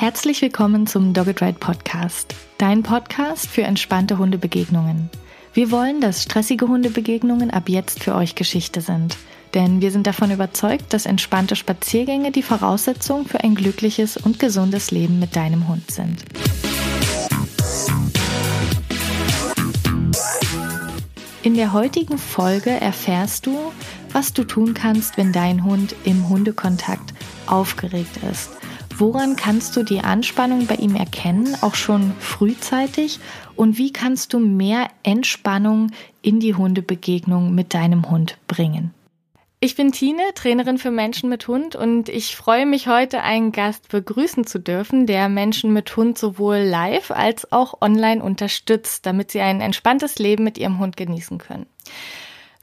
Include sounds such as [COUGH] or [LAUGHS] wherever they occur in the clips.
Herzlich willkommen zum Dogged Ride Podcast, dein Podcast für entspannte Hundebegegnungen. Wir wollen, dass stressige Hundebegegnungen ab jetzt für euch Geschichte sind, denn wir sind davon überzeugt, dass entspannte Spaziergänge die Voraussetzung für ein glückliches und gesundes Leben mit deinem Hund sind. In der heutigen Folge erfährst du, was du tun kannst, wenn dein Hund im Hundekontakt aufgeregt ist Woran kannst du die Anspannung bei ihm erkennen, auch schon frühzeitig? Und wie kannst du mehr Entspannung in die Hundebegegnung mit deinem Hund bringen? Ich bin Tine, Trainerin für Menschen mit Hund und ich freue mich heute, einen Gast begrüßen zu dürfen, der Menschen mit Hund sowohl live als auch online unterstützt, damit sie ein entspanntes Leben mit ihrem Hund genießen können.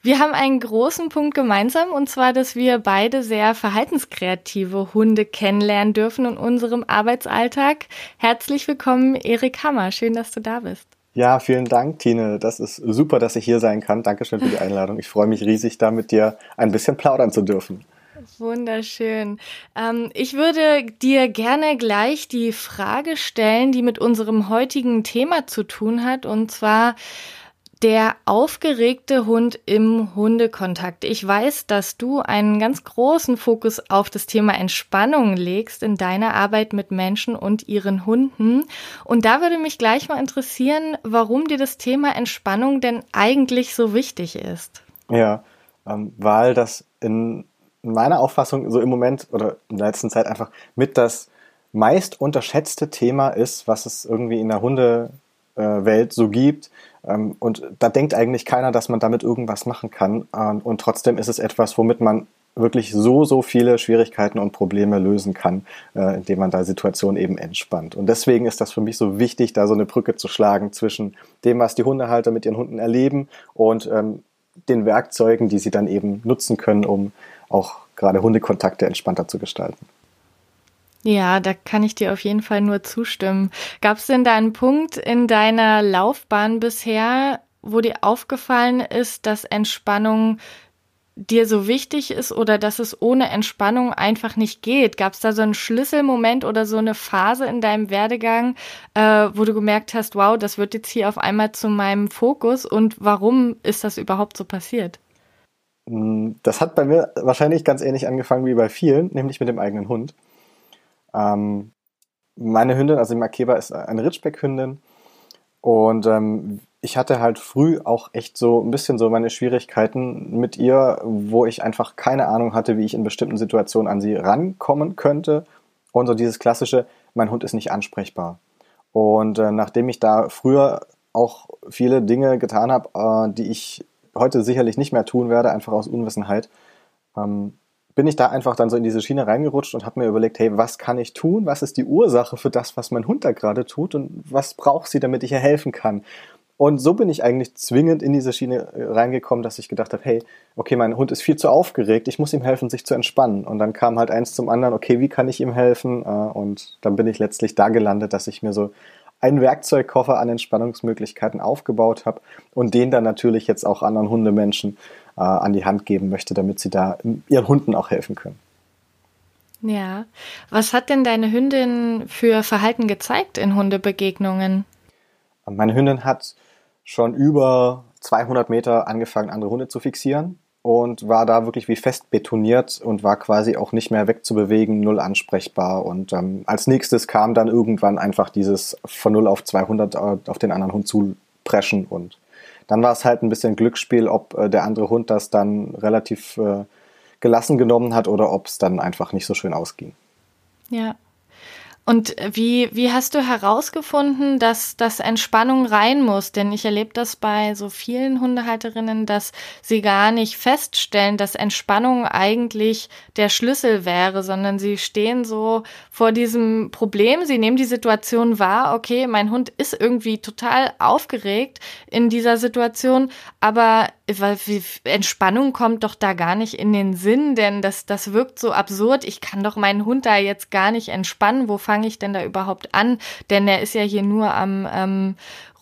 Wir haben einen großen Punkt gemeinsam und zwar, dass wir beide sehr verhaltenskreative Hunde kennenlernen dürfen in unserem Arbeitsalltag. Herzlich willkommen, Erik Hammer. Schön, dass du da bist. Ja, vielen Dank, Tine. Das ist super, dass ich hier sein kann. Dankeschön für die Einladung. Ich freue mich riesig, da mit dir ein bisschen plaudern zu dürfen. Wunderschön. Ähm, ich würde dir gerne gleich die Frage stellen, die mit unserem heutigen Thema zu tun hat. Und zwar, der aufgeregte Hund im Hundekontakt. Ich weiß, dass du einen ganz großen Fokus auf das Thema Entspannung legst in deiner Arbeit mit Menschen und ihren Hunden. Und da würde mich gleich mal interessieren, warum dir das Thema Entspannung denn eigentlich so wichtig ist. Ja, ähm, weil das in meiner Auffassung so im Moment oder in der letzten Zeit einfach mit das meist unterschätzte Thema ist, was es irgendwie in der Hundewelt so gibt ähm, und da denkt eigentlich keiner, dass man damit irgendwas machen kann. Ähm, und trotzdem ist es etwas, womit man wirklich so, so viele Schwierigkeiten und Probleme lösen kann, äh, indem man da Situationen eben entspannt. Und deswegen ist das für mich so wichtig, da so eine Brücke zu schlagen zwischen dem, was die Hundehalter mit ihren Hunden erleben und ähm, den Werkzeugen, die sie dann eben nutzen können, um auch gerade Hundekontakte entspannter zu gestalten. Ja, da kann ich dir auf jeden Fall nur zustimmen. Gab es denn da einen Punkt in deiner Laufbahn bisher, wo dir aufgefallen ist, dass Entspannung dir so wichtig ist oder dass es ohne Entspannung einfach nicht geht? Gab es da so einen Schlüsselmoment oder so eine Phase in deinem Werdegang, äh, wo du gemerkt hast, wow, das wird jetzt hier auf einmal zu meinem Fokus und warum ist das überhaupt so passiert? Hm, das hat bei mir wahrscheinlich ganz ähnlich angefangen wie bei vielen, nämlich mit dem eigenen Hund. Ähm, meine Hündin, also die Makeba, ist eine Ritschbeck-Hündin. Und ähm, ich hatte halt früh auch echt so ein bisschen so meine Schwierigkeiten mit ihr, wo ich einfach keine Ahnung hatte, wie ich in bestimmten Situationen an sie rankommen könnte. Und so dieses klassische, mein Hund ist nicht ansprechbar. Und äh, nachdem ich da früher auch viele Dinge getan habe, äh, die ich heute sicherlich nicht mehr tun werde, einfach aus Unwissenheit, ähm, bin ich da einfach dann so in diese Schiene reingerutscht und habe mir überlegt, hey, was kann ich tun? Was ist die Ursache für das, was mein Hund da gerade tut? Und was braucht sie, damit ich ihr helfen kann? Und so bin ich eigentlich zwingend in diese Schiene äh, reingekommen, dass ich gedacht habe, hey, okay, mein Hund ist viel zu aufgeregt, ich muss ihm helfen, sich zu entspannen. Und dann kam halt eins zum anderen, okay, wie kann ich ihm helfen? Äh, und dann bin ich letztlich da gelandet, dass ich mir so einen Werkzeugkoffer an Entspannungsmöglichkeiten aufgebaut habe und den dann natürlich jetzt auch anderen Hundemenschen äh, an die Hand geben möchte, damit sie da ihren Hunden auch helfen können. Ja. Was hat denn deine Hündin für Verhalten gezeigt in Hundebegegnungen? Meine Hündin hat schon über 200 Meter angefangen, andere Hunde zu fixieren und war da wirklich wie fest betoniert und war quasi auch nicht mehr wegzubewegen, null ansprechbar. Und ähm, als nächstes kam dann irgendwann einfach dieses von 0 auf 200 äh, auf den anderen Hund zu preschen und dann war es halt ein bisschen Glücksspiel, ob äh, der andere Hund das dann relativ äh, gelassen genommen hat oder ob es dann einfach nicht so schön ausging. Ja, und wie, wie hast du herausgefunden, dass das Entspannung rein muss? Denn ich erlebe das bei so vielen Hundehalterinnen, dass sie gar nicht feststellen, dass Entspannung eigentlich der Schlüssel wäre, sondern sie stehen so vor diesem Problem. Sie nehmen die Situation wahr, okay, mein Hund ist irgendwie total aufgeregt in dieser Situation, aber Entspannung kommt doch da gar nicht in den Sinn, denn das, das wirkt so absurd. Ich kann doch meinen Hund da jetzt gar nicht entspannen. Wo ich denn da überhaupt an? Denn er ist ja hier nur am ähm,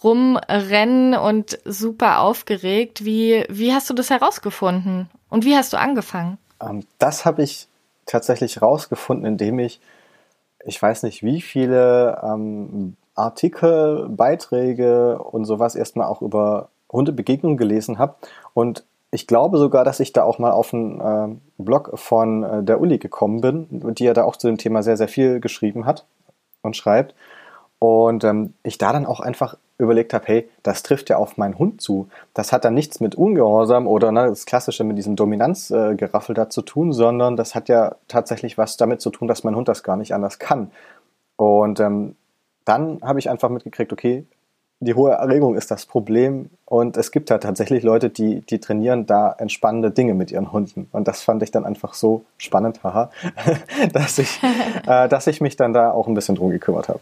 rumrennen und super aufgeregt. Wie, wie hast du das herausgefunden? Und wie hast du angefangen? Ähm, das habe ich tatsächlich herausgefunden, indem ich ich weiß nicht, wie viele ähm, Artikel, Beiträge und sowas erstmal auch über Hundebegegnungen gelesen habe. Und ich glaube sogar, dass ich da auch mal auf einen äh, Blog von äh, der Uli gekommen bin, die ja da auch zu dem Thema sehr, sehr viel geschrieben hat und schreibt. Und ähm, ich da dann auch einfach überlegt habe, hey, das trifft ja auf meinen Hund zu. Das hat dann nichts mit Ungehorsam oder ne, das Klassische mit diesem Dominanzgeraffel äh, da zu tun, sondern das hat ja tatsächlich was damit zu tun, dass mein Hund das gar nicht anders kann. Und ähm, dann habe ich einfach mitgekriegt, okay, die hohe Erregung ist das Problem und es gibt halt tatsächlich Leute, die, die trainieren da entspannende Dinge mit ihren Hunden und das fand ich dann einfach so spannend, haha, [LAUGHS] dass ich, [LAUGHS] äh, dass ich mich dann da auch ein bisschen drum gekümmert habe.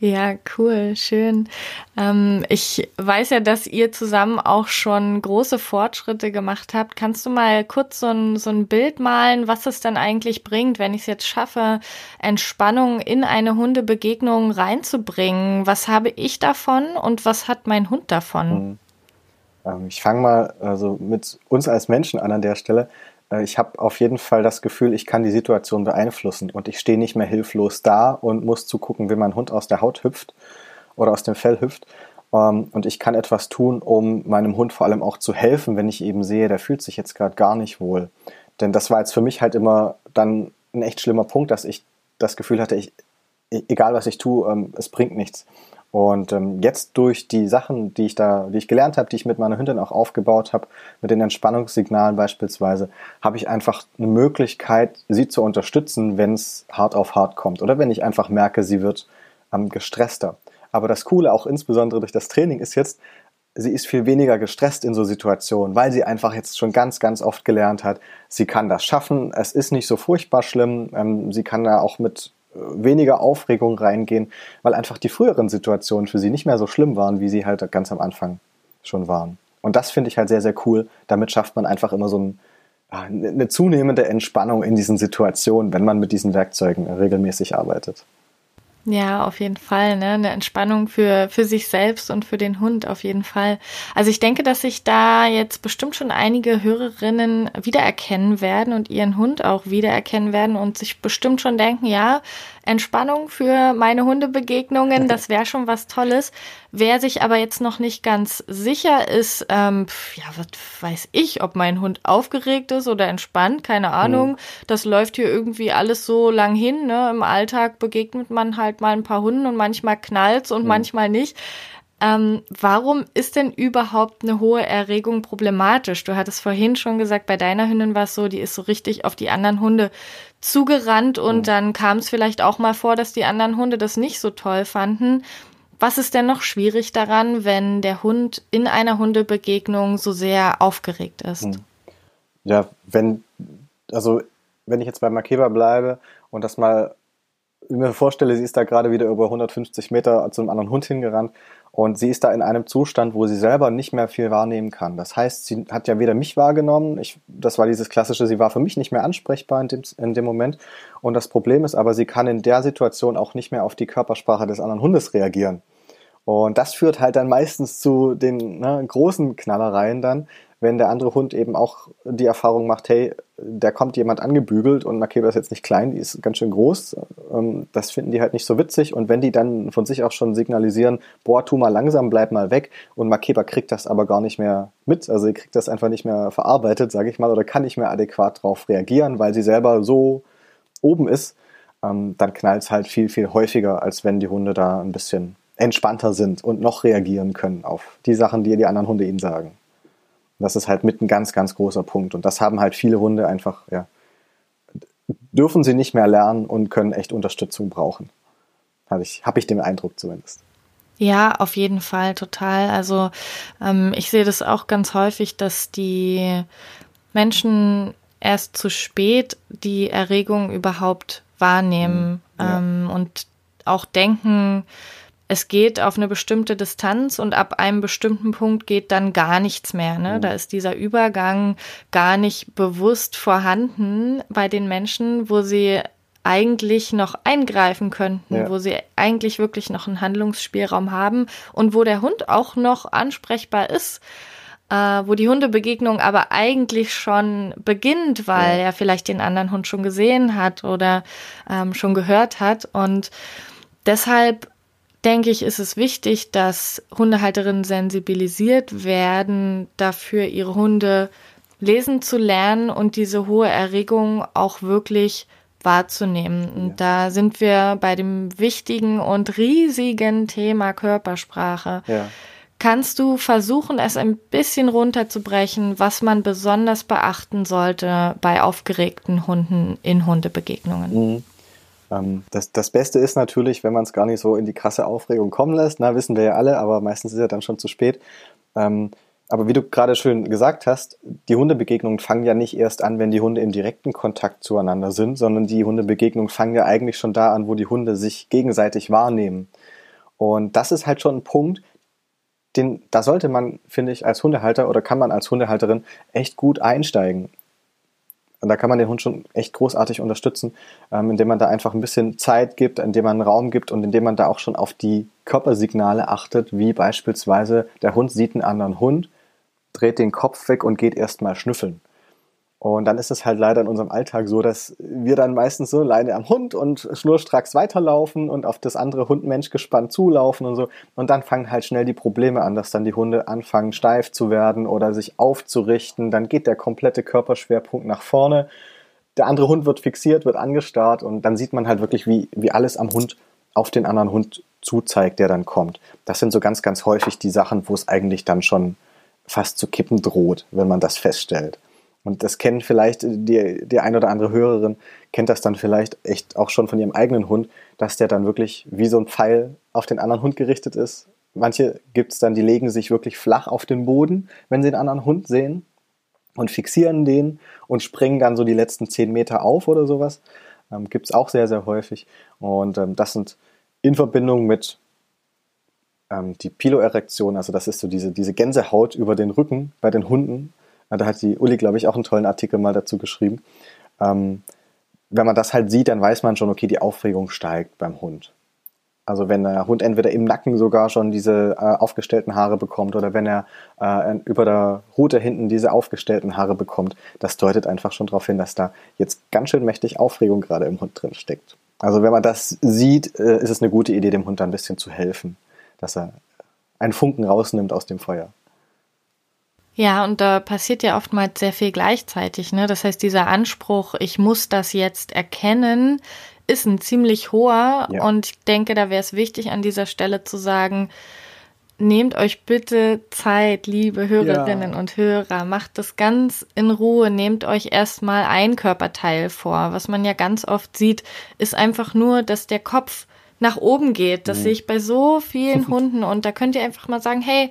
Ja, cool, schön. Ähm, ich weiß ja, dass ihr zusammen auch schon große Fortschritte gemacht habt. Kannst du mal kurz so ein, so ein Bild malen, was es dann eigentlich bringt, wenn ich es jetzt schaffe, Entspannung in eine Hundebegegnung reinzubringen? Was habe ich davon und was hat mein Hund davon? Mhm. Ähm, ich fange mal also mit uns als Menschen an an der Stelle. Äh, ich habe auf jeden Fall das Gefühl, ich kann die Situation beeinflussen und ich stehe nicht mehr hilflos da und muss zugucken, wie mein Hund aus der Haut hüpft oder aus dem Fell hüpft. Ähm, und ich kann etwas tun, um meinem Hund vor allem auch zu helfen, wenn ich eben sehe, der fühlt sich jetzt gerade gar nicht wohl. Denn das war jetzt für mich halt immer dann ein echt schlimmer Punkt, dass ich das Gefühl hatte, ich, e-, egal was ich tue, ähm, es bringt nichts. Und ähm, jetzt durch die Sachen, die ich da, die ich gelernt habe, die ich mit meiner Hündin auch aufgebaut habe, mit den Entspannungssignalen beispielsweise, habe ich einfach eine Möglichkeit, sie zu unterstützen, wenn es hart auf hart kommt oder wenn ich einfach merke, sie wird ähm, gestresster. Aber das Coole, auch insbesondere durch das Training, ist jetzt, sie ist viel weniger gestresst in so Situationen, weil sie einfach jetzt schon ganz, ganz oft gelernt hat, sie kann das schaffen, es ist nicht so furchtbar schlimm, ähm, sie kann da auch mit weniger Aufregung reingehen, weil einfach die früheren Situationen für sie nicht mehr so schlimm waren, wie sie halt ganz am Anfang schon waren. Und das finde ich halt sehr, sehr cool. Damit schafft man einfach immer so ein, eine zunehmende Entspannung in diesen Situationen, wenn man mit diesen Werkzeugen regelmäßig arbeitet. Ja, auf jeden Fall, ne? Eine Entspannung für, für sich selbst und für den Hund, auf jeden Fall. Also ich denke, dass sich da jetzt bestimmt schon einige Hörerinnen wiedererkennen werden und ihren Hund auch wiedererkennen werden und sich bestimmt schon denken, ja, Entspannung für meine Hundebegegnungen, [LAUGHS] das wäre schon was Tolles. Wer sich aber jetzt noch nicht ganz sicher ist, ähm, ja, was weiß ich, ob mein Hund aufgeregt ist oder entspannt, keine Ahnung. Mhm. Das läuft hier irgendwie alles so lang hin. Ne? Im Alltag begegnet man halt mal ein paar Hunden und manchmal knallt's und mhm. manchmal nicht. Ähm, warum ist denn überhaupt eine hohe Erregung problematisch? Du hattest vorhin schon gesagt, bei deiner Hündin war es so, die ist so richtig auf die anderen Hunde zugerannt und mhm. dann kam es vielleicht auch mal vor, dass die anderen Hunde das nicht so toll fanden. Was ist denn noch schwierig daran, wenn der Hund in einer Hundebegegnung so sehr aufgeregt ist? Hm. Ja, wenn, also wenn ich jetzt bei Makeba bleibe und das mal mir vorstelle, sie ist da gerade wieder über 150 Meter zu einem anderen Hund hingerannt und sie ist da in einem Zustand, wo sie selber nicht mehr viel wahrnehmen kann. Das heißt, sie hat ja weder mich wahrgenommen, ich, das war dieses klassische, sie war für mich nicht mehr ansprechbar in dem, in dem Moment. Und das Problem ist aber, sie kann in der Situation auch nicht mehr auf die Körpersprache des anderen Hundes reagieren. Und das führt halt dann meistens zu den ne, großen Knallereien dann, wenn der andere Hund eben auch die Erfahrung macht, hey, da kommt jemand angebügelt und Makeba ist jetzt nicht klein, die ist ganz schön groß. Ähm, das finden die halt nicht so witzig. Und wenn die dann von sich auch schon signalisieren, boah, tu mal langsam, bleib mal weg, und Makeba kriegt das aber gar nicht mehr mit, also sie kriegt das einfach nicht mehr verarbeitet, sage ich mal, oder kann nicht mehr adäquat darauf reagieren, weil sie selber so oben ist, ähm, dann knallt es halt viel, viel häufiger, als wenn die Hunde da ein bisschen entspannter sind und noch reagieren können auf die Sachen, die die anderen Hunde ihnen sagen. Das ist halt mit ein ganz, ganz großer Punkt. Und das haben halt viele Hunde einfach, ja, dürfen sie nicht mehr lernen und können echt Unterstützung brauchen. Habe ich, hab ich den Eindruck zumindest. Ja, auf jeden Fall, total. Also ähm, ich sehe das auch ganz häufig, dass die Menschen erst zu spät die Erregung überhaupt wahrnehmen mhm. ja. ähm, und auch denken, es geht auf eine bestimmte Distanz und ab einem bestimmten Punkt geht dann gar nichts mehr. Ne? Mhm. Da ist dieser Übergang gar nicht bewusst vorhanden bei den Menschen, wo sie eigentlich noch eingreifen könnten, ja. wo sie eigentlich wirklich noch einen Handlungsspielraum haben und wo der Hund auch noch ansprechbar ist. äh, wo die Hundebegegnung aber eigentlich schon beginnt, weil ja. er vielleicht den anderen Hund schon gesehen hat oder ähm, schon gehört hat. Und deshalb denke ich, ist es wichtig, dass Hundehalterinnen sensibilisiert werden, dafür ihre Hunde lesen zu lernen und diese hohe Erregung auch wirklich wahrzunehmen. Und ja. da sind wir bei dem wichtigen und riesigen Thema Körpersprache. Ja. Kannst du versuchen, es ein bisschen runterzubrechen, was man besonders beachten sollte bei aufgeregten Hunden in Hundebegegnungen? Mhm. Ähm, das, das Beste ist natürlich, wenn man es gar nicht so in die krasse Aufregung kommen lässt. Na, wissen wir ja alle, aber meistens ist ja dann schon zu spät. Ähm, aber wie du gerade schön gesagt hast, die Hundebegegnungen fangen ja nicht erst an, wenn die Hunde im direkten Kontakt zueinander sind, sondern die Hundebegegnungen fangen ja eigentlich schon da an, wo die Hunde sich gegenseitig wahrnehmen. Und das ist halt schon ein Punkt, den, da sollte man, finde ich, als Hundehalter oder kann man als Hundehalterin echt gut einsteigen. Und da kann man den Hund schon echt großartig unterstützen, ähm, indem man da einfach ein bisschen Zeit gibt, indem man Raum gibt und indem man da auch schon auf die Körpersignale achtet, wie beispielsweise der Hund sieht einen anderen Hund, dreht den Kopf weg und geht erstmal schnüffeln. Und dann ist es halt leider in unserem Alltag so, dass wir dann meistens so Leine am Hund und schnurstracks weiterlaufen und auf das andere Hundmensch gespannt zulaufen und so. Und dann fangen halt schnell die Probleme an, dass dann die Hunde anfangen steif zu werden oder sich aufzurichten. Dann geht der komplette Körperschwerpunkt nach vorne. Der andere Hund wird fixiert, wird angestarrt und dann sieht man halt wirklich, wie, wie alles am Hund auf den anderen Hund zuzeigt, der dann kommt. Das sind so ganz, ganz häufig die Sachen, wo es eigentlich dann schon fast zu kippen droht, wenn man das feststellt. Und das kennen vielleicht die, die ein oder andere Hörerin, kennt das dann vielleicht echt auch schon von ihrem eigenen Hund, dass der dann wirklich wie so ein Pfeil auf den anderen Hund gerichtet ist. Manche gibt es dann, die legen sich wirklich flach auf den Boden, wenn sie den anderen Hund sehen und fixieren den und springen dann so die letzten zehn Meter auf oder sowas. Ähm, gibt es auch sehr, sehr häufig. Und ähm, das sind in Verbindung mit ähm, die Piloerektion, also das ist so diese, diese Gänsehaut über den Rücken bei den Hunden, da hat die Uli, glaube ich, auch einen tollen Artikel mal dazu geschrieben. Ähm, wenn man das halt sieht, dann weiß man schon, okay, die Aufregung steigt beim Hund. Also wenn der Hund entweder im Nacken sogar schon diese äh, aufgestellten Haare bekommt oder wenn er äh, über der Rute hinten diese aufgestellten Haare bekommt, das deutet einfach schon darauf hin, dass da jetzt ganz schön mächtig Aufregung gerade im Hund drin steckt. Also wenn man das sieht, äh, ist es eine gute Idee, dem Hund da ein bisschen zu helfen, dass er einen Funken rausnimmt aus dem Feuer. Ja, und da passiert ja oftmals sehr viel gleichzeitig. Ne? Das heißt, dieser Anspruch, ich muss das jetzt erkennen, ist ein ziemlich hoher. Ja. Und ich denke, da wäre es wichtig, an dieser Stelle zu sagen, nehmt euch bitte Zeit, liebe Hörerinnen ja. und Hörer, macht das ganz in Ruhe, nehmt euch erstmal ein Körperteil vor. Was man ja ganz oft sieht, ist einfach nur, dass der Kopf nach oben geht. Das mhm. sehe ich bei so vielen [LAUGHS] Hunden und da könnt ihr einfach mal sagen, hey,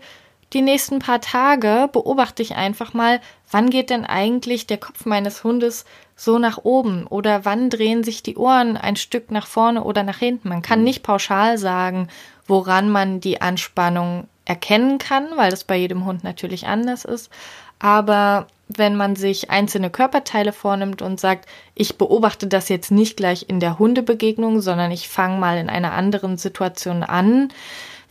die nächsten paar Tage beobachte ich einfach mal, wann geht denn eigentlich der Kopf meines Hundes so nach oben oder wann drehen sich die Ohren ein Stück nach vorne oder nach hinten. Man kann mhm. nicht pauschal sagen, woran man die Anspannung erkennen kann, weil das bei jedem Hund natürlich anders ist. Aber wenn man sich einzelne Körperteile vornimmt und sagt, ich beobachte das jetzt nicht gleich in der Hundebegegnung, sondern ich fange mal in einer anderen Situation an,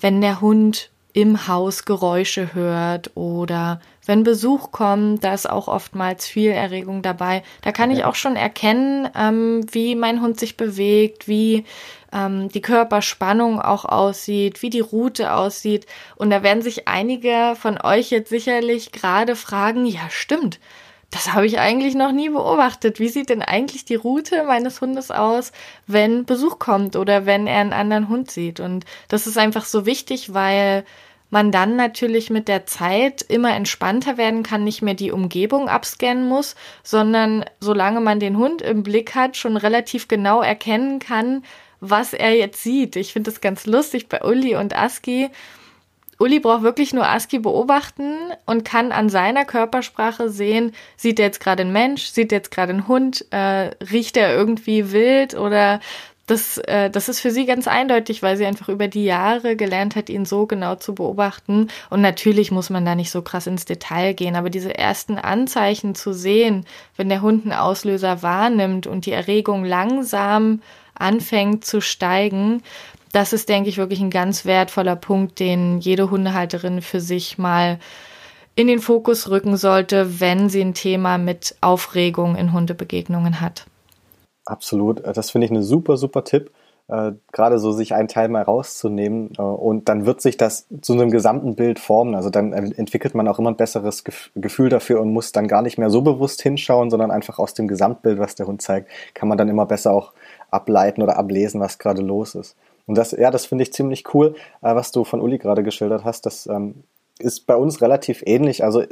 wenn der Hund im Haus Geräusche hört oder wenn Besuch kommt, da ist auch oftmals viel Erregung dabei. Da kann ich auch schon erkennen, ähm, wie mein Hund sich bewegt, wie ähm, die Körperspannung auch aussieht, wie die Route aussieht. Und da werden sich einige von euch jetzt sicherlich gerade fragen, ja stimmt, das habe ich eigentlich noch nie beobachtet. Wie sieht denn eigentlich die Route meines Hundes aus, wenn Besuch kommt oder wenn er einen anderen Hund sieht? Und das ist einfach so wichtig, weil man dann natürlich mit der Zeit immer entspannter werden kann, nicht mehr die Umgebung abscannen muss, sondern solange man den Hund im Blick hat, schon relativ genau erkennen kann, was er jetzt sieht. Ich finde das ganz lustig bei Uli und Aski Uli braucht wirklich nur Aski beobachten und kann an seiner Körpersprache sehen, sieht er jetzt gerade einen Mensch, sieht er jetzt gerade einen Hund, äh, riecht er irgendwie wild oder das, äh, das ist für sie ganz eindeutig, weil sie einfach über die Jahre gelernt hat, ihn so genau zu beobachten. Und natürlich muss man da nicht so krass ins Detail gehen, aber diese ersten Anzeichen zu sehen, wenn der Hund einen Auslöser wahrnimmt und die Erregung langsam anfängt zu steigen, das ist, denke ich, wirklich ein ganz wertvoller Punkt, den jede Hundehalterin für sich mal in den Fokus rücken sollte, wenn sie ein Thema mit Aufregung in Hundebegegnungen hat. Absolut. Das finde ich eine super, super Tipp. Äh, gerade so sich einen Teil mal rauszunehmen äh, und dann wird sich das zu einem gesamten Bild formen. Also dann entwickelt man auch immer ein besseres Gef Gefühl dafür und muss dann gar nicht mehr so bewusst hinschauen, sondern einfach aus dem Gesamtbild, was der Hund zeigt, kann man dann immer besser auch ableiten oder ablesen, was gerade los ist. Und das, ja, das finde ich ziemlich cool, äh, was du von Uli gerade geschildert hast. Das ähm, ist bei uns relativ ähnlich. Also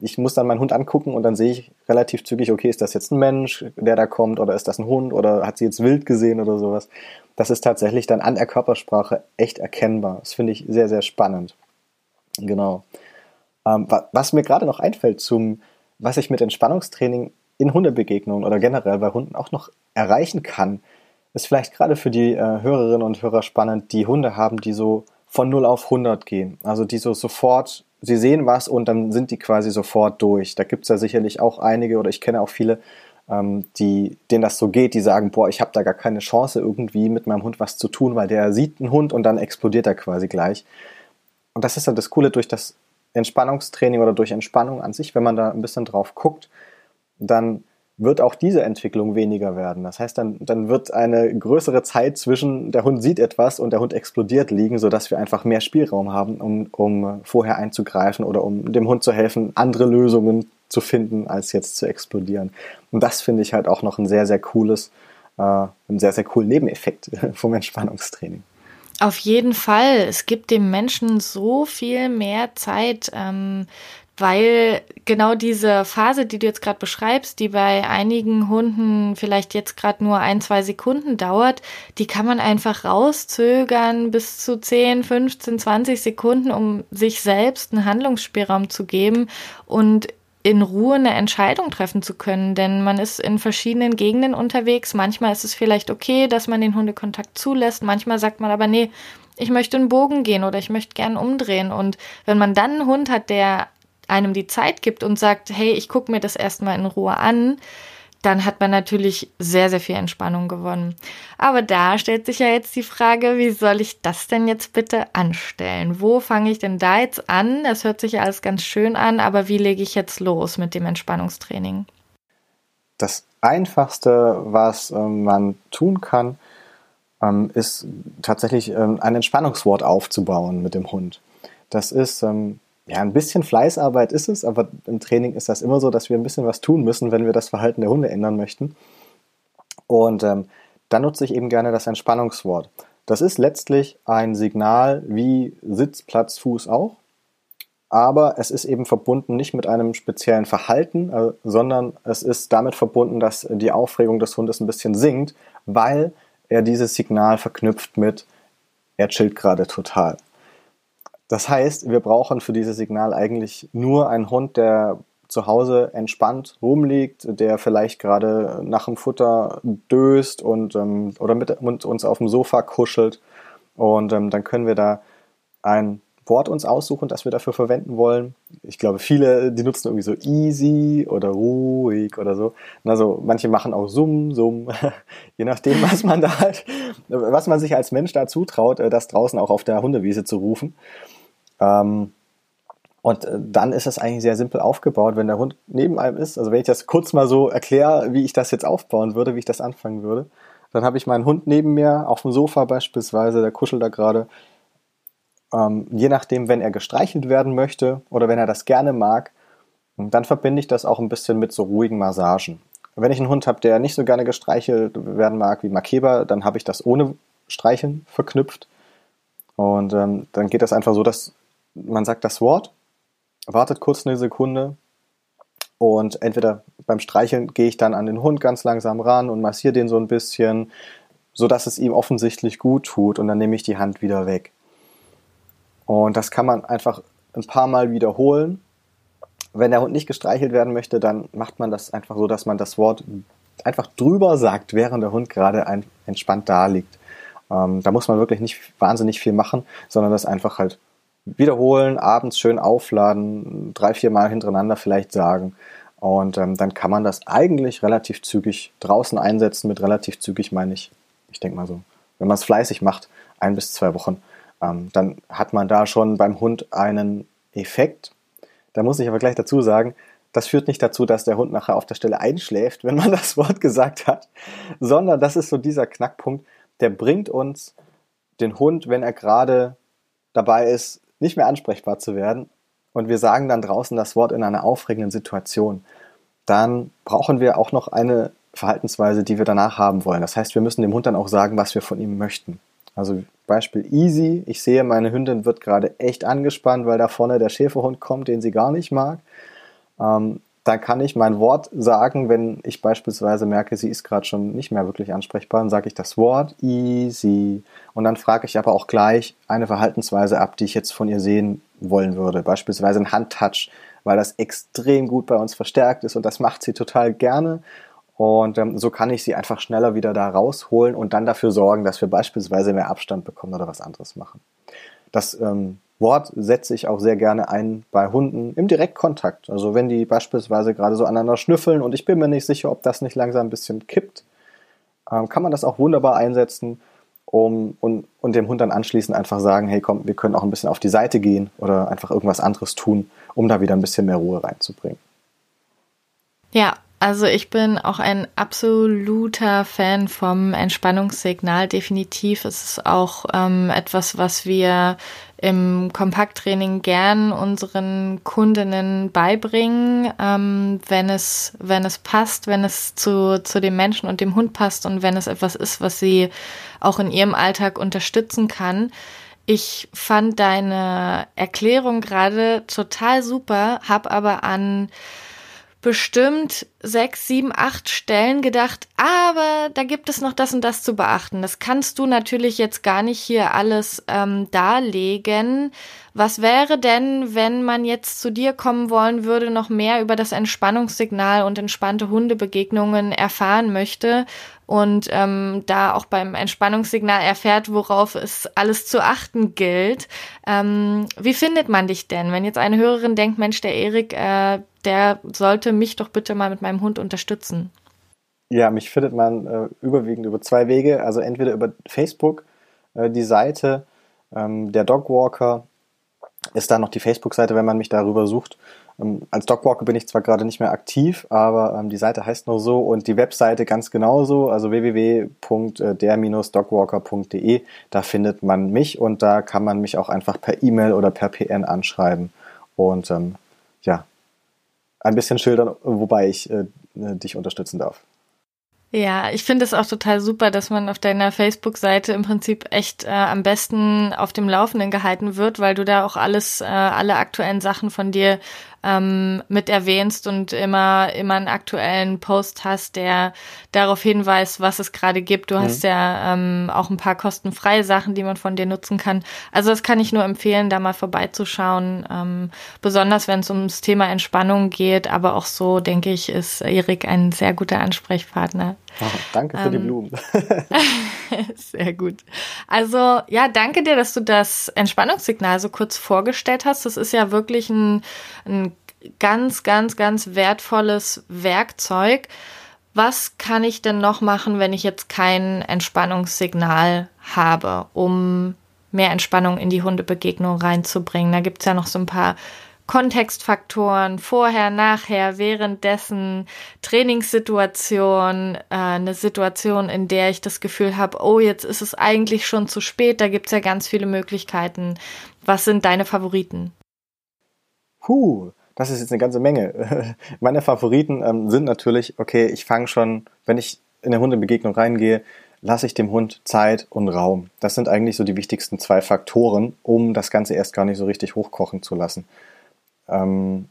ich muss dann meinen Hund angucken und dann sehe ich relativ zügig, okay, ist das jetzt ein Mensch, der da kommt, oder ist das ein Hund, oder hat sie jetzt wild gesehen oder sowas. Das ist tatsächlich dann an der Körpersprache echt erkennbar. Das finde ich sehr, sehr spannend. Genau. Ähm, was mir gerade noch einfällt zum, was ich mit Entspannungstraining in Hundebegegnungen oder generell bei Hunden auch noch erreichen kann, ist vielleicht gerade für die äh, Hörerinnen und Hörer spannend, die Hunde haben, die so von 0 auf 100 gehen. Also die so sofort, sie sehen was und dann sind die quasi sofort durch. Da gibt es ja sicherlich auch einige oder ich kenne auch viele, ähm, die, denen das so geht, die sagen, boah, ich habe da gar keine Chance irgendwie mit meinem Hund was zu tun, weil der sieht einen Hund und dann explodiert er quasi gleich. Und das ist dann das Coole durch das Entspannungstraining oder durch Entspannung an sich, wenn man da ein bisschen drauf guckt, dann wird auch diese Entwicklung weniger werden. Das heißt, dann, dann wird eine größere Zeit zwischen der Hund sieht etwas und der Hund explodiert liegen, sodass wir einfach mehr Spielraum haben, um, um vorher einzugreifen oder um dem Hund zu helfen, andere Lösungen zu finden, als jetzt zu explodieren. Und das finde ich halt auch noch ein sehr, sehr cooles, äh, ein sehr, sehr coolen Nebeneffekt [LAUGHS] vom Entspannungstraining. Auf jeden Fall. Es gibt dem Menschen so viel mehr Zeit. Ähm, weil genau diese Phase, die du jetzt gerade beschreibst, die bei einigen Hunden vielleicht jetzt gerade nur ein, zwei Sekunden dauert, die kann man einfach rauszögern bis zu 10, 15, 20 Sekunden, um sich selbst einen Handlungsspielraum zu geben und in Ruhe eine Entscheidung treffen zu können, denn man ist in verschiedenen Gegenden unterwegs. Manchmal ist es vielleicht okay, dass man den Hundekontakt zulässt. Manchmal sagt man aber, nee, ich möchte einen Bogen gehen oder ich möchte gern umdrehen. Und wenn man dann einen Hund hat, der einem die Zeit gibt und sagt, hey, ich gucke mir das erstmal in Ruhe an, dann hat man natürlich sehr, sehr viel Entspannung gewonnen. Aber da stellt sich ja jetzt die Frage, wie soll ich das denn jetzt bitte anstellen? Wo fange ich denn da jetzt an? Das hört sich ja alles ganz schön an, aber wie lege ich jetzt los mit dem Entspannungstraining? Das Einfachste, was äh, man tun kann, ähm, ist tatsächlich ähm, ein Entspannungswort aufzubauen mit dem Hund. Das ist ähm, ja, ein bisschen Fleißarbeit ist es, aber im Training ist das immer so, dass wir ein bisschen was tun müssen, wenn wir das Verhalten der Hunde ändern möchten. Und ähm, dann nutze ich eben gerne das Entspannungswort. Das ist letztlich ein Signal wie Sitz, Platz, Fuß auch. Aber es ist eben verbunden nicht mit einem speziellen Verhalten, äh, sondern es ist damit verbunden, dass die Aufregung des Hundes ein bisschen sinkt, weil er dieses Signal verknüpft mit, er chillt gerade total. Das heißt, wir brauchen für dieses Signal eigentlich nur einen Hund, der zu Hause entspannt rumliegt, der vielleicht gerade nach dem Futter döst und ähm, oder mit, uns auf dem Sofa kuschelt. Und ähm, dann können wir da ein Wort uns aussuchen, das wir dafür verwenden wollen. Ich glaube, viele, die nutzen irgendwie so easy oder ruhig oder so. Also manche machen auch summ, summ, [LAUGHS] je nachdem, was man da halt, was man sich als Mensch da zutraut, äh, das draußen auch auf der Hundewiese zu rufen. Ähm, und äh, dann ist es eigentlich sehr simpel aufgebaut, wenn der Hund neben einem ist. Also wenn ich das kurz mal so erkläre, wie ich das jetzt aufbauen würde, wie ich das anfangen würde, dann habe ich meinen Hund neben mir auf dem Sofa beispielsweise, der kuschelt da gerade. Ähm, je nachdem, wenn er gestreichelt werden möchte oder wenn er das gerne mag, dann verbinde ich das auch ein bisschen mit so ruhigen Massagen. Wenn ich einen Hund habe, der nicht so gerne gestreichelt werden mag wie Makeba, dann habe ich das ohne Streicheln verknüpft. Und ähm, dann geht das einfach so, dass man sagt das Wort, wartet kurz eine Sekunde und entweder beim Streicheln gehe ich dann an den Hund ganz langsam ran und massiere den so ein bisschen, so dass es ihm offensichtlich gut tut und dann nehme ich die Hand wieder weg. Und das kann man einfach ein paar Mal wiederholen. Wenn der Hund nicht gestreichelt werden möchte, dann macht man das einfach so, dass man das Wort einfach drüber sagt, während der Hund gerade entspannt da liegt. Ähm, da muss man wirklich nicht wahnsinnig viel machen, sondern das einfach halt wiederholen, abends schön aufladen, drei, vier Mal hintereinander vielleicht sagen. Und ähm, dann kann man das eigentlich relativ zügig draußen einsetzen. Mit relativ zügig meine ich, ich denke mal so, wenn man es fleißig macht, ein bis zwei Wochen, ähm, dann hat man da schon beim Hund einen Effekt, Da muss ich aber gleich dazu sagen, das führt nicht dazu, dass der Hund nachher auf der Stelle einschläft, wenn man [LAUGHS] das Wort gesagt hat, sondern das ist so dieser Knackpunkt, der bringt uns den Hund, wenn er gerade dabei ist, nicht mehr ansprechbar zu werden und wir sagen dann draußen das Wort in einer aufregenden Situation, dann brauchen wir auch noch eine Verhaltensweise, die wir danach haben wollen. Das heißt, wir müssen dem Hund dann auch sagen, was wir von ihm möchten. Also Beispiel easy. Ich sehe, meine Hündin wird gerade echt angespannt, weil da vorne der Schäferhund kommt, den sie gar nicht mag ähm, dann kann ich mein Wort sagen, wenn ich beispielsweise merke, sie ist gerade schon nicht mehr wirklich ansprechbar, dann sage ich das Wort easy. Und dann frage ich aber auch gleich eine Verhaltensweise ab, die ich jetzt von ihr sehen wollen würde. Beispielsweise ein Handtouch, weil das extrem gut bei uns verstärkt ist und das macht sie total gerne. Und ähm, so kann ich sie einfach schneller wieder da rausholen und dann dafür sorgen, dass wir beispielsweise mehr Abstand bekommen oder was anderes machen. Das ähm, Wort setze ich auch sehr gerne ein bei Hunden im Direktkontakt. Also wenn die beispielsweise gerade so aneinander schnüffeln und ich bin mir nicht sicher, ob das nicht langsam ein bisschen kippt, ähm, kann man das auch wunderbar einsetzen, um und, und dem Hund dann anschließend einfach sagen, hey komm, wir können auch ein bisschen auf die Seite gehen oder einfach irgendwas anderes tun, um da wieder ein bisschen mehr Ruhe reinzubringen. Ja, also ich bin auch ein absoluter Fan vom Entspannungssignal. Definitiv ist es auch ähm, etwas, was wir im Kompakttraining gern unseren Kundinnen beibringen, ähm, wenn es, wenn es passt, wenn es zu, zu dem Menschen und dem Hund passt und wenn es etwas ist, was sie auch in ihrem Alltag unterstützen kann. Ich fand deine Erklärung gerade total super, habe aber an bestimmt sechs, sieben, acht Stellen gedacht, aber da gibt es noch das und das zu beachten. Das kannst du natürlich jetzt gar nicht hier alles ähm, darlegen. Was wäre denn, wenn man jetzt zu dir kommen wollen würde, noch mehr über das Entspannungssignal und entspannte Hundebegegnungen erfahren möchte und ähm, da auch beim Entspannungssignal erfährt, worauf es alles zu achten gilt? Ähm, wie findet man dich denn, wenn jetzt eine Hörerin denkt, Mensch, der Erik, äh, der sollte mich doch bitte mal mit meinem Hund unterstützen. Ja, mich findet man äh, überwiegend über zwei Wege. Also entweder über Facebook, äh, die Seite, ähm, der Dogwalker ist da noch die Facebook-Seite, wenn man mich darüber sucht. Ähm, als Dogwalker bin ich zwar gerade nicht mehr aktiv, aber ähm, die Seite heißt nur so und die Webseite ganz genauso, also www.der-dogwalker.de. Da findet man mich und da kann man mich auch einfach per E-Mail oder per PN anschreiben. Und ähm, ja, ein bisschen schildern, wobei ich äh, dich unterstützen darf. Ja, ich finde es auch total super, dass man auf deiner Facebook-Seite im Prinzip echt äh, am besten auf dem Laufenden gehalten wird, weil du da auch alles, äh, alle aktuellen Sachen von dir ähm, mit erwähnst und immer, immer einen aktuellen Post hast, der darauf hinweist, was es gerade gibt. Du mhm. hast ja ähm, auch ein paar kostenfreie Sachen, die man von dir nutzen kann. Also das kann ich nur empfehlen, da mal vorbeizuschauen. Ähm, besonders wenn es ums Thema Entspannung geht, aber auch so, denke ich, ist Erik ein sehr guter Ansprechpartner. Oh, danke für ähm, die Blumen. [LAUGHS] sehr gut. Also ja, danke dir, dass du das Entspannungssignal so kurz vorgestellt hast. Das ist ja wirklich ein, ein ganz, ganz, ganz wertvolles Werkzeug. Was kann ich denn noch machen, wenn ich jetzt kein Entspannungssignal habe, um mehr Entspannung in die Hundebegegnung reinzubringen? Da gibt's ja noch so ein paar Kontextfaktoren, vorher, nachher, währenddessen, Trainingssituation, äh, eine Situation, in der ich das Gefühl habe, oh, jetzt ist es eigentlich schon zu spät, da gibt's ja ganz viele Möglichkeiten. Was sind deine Favoriten? Puh, das ist jetzt eine ganze Menge. [LAUGHS] Meine Favoriten ähm, sind natürlich, okay, ich fange schon, wenn ich in eine Hundebegegnung reingehe, lasse ich dem Hund Zeit und Raum. Das sind eigentlich so die wichtigsten zwei Faktoren, um das Ganze erst gar nicht so richtig hochkochen zu lassen. Ähm,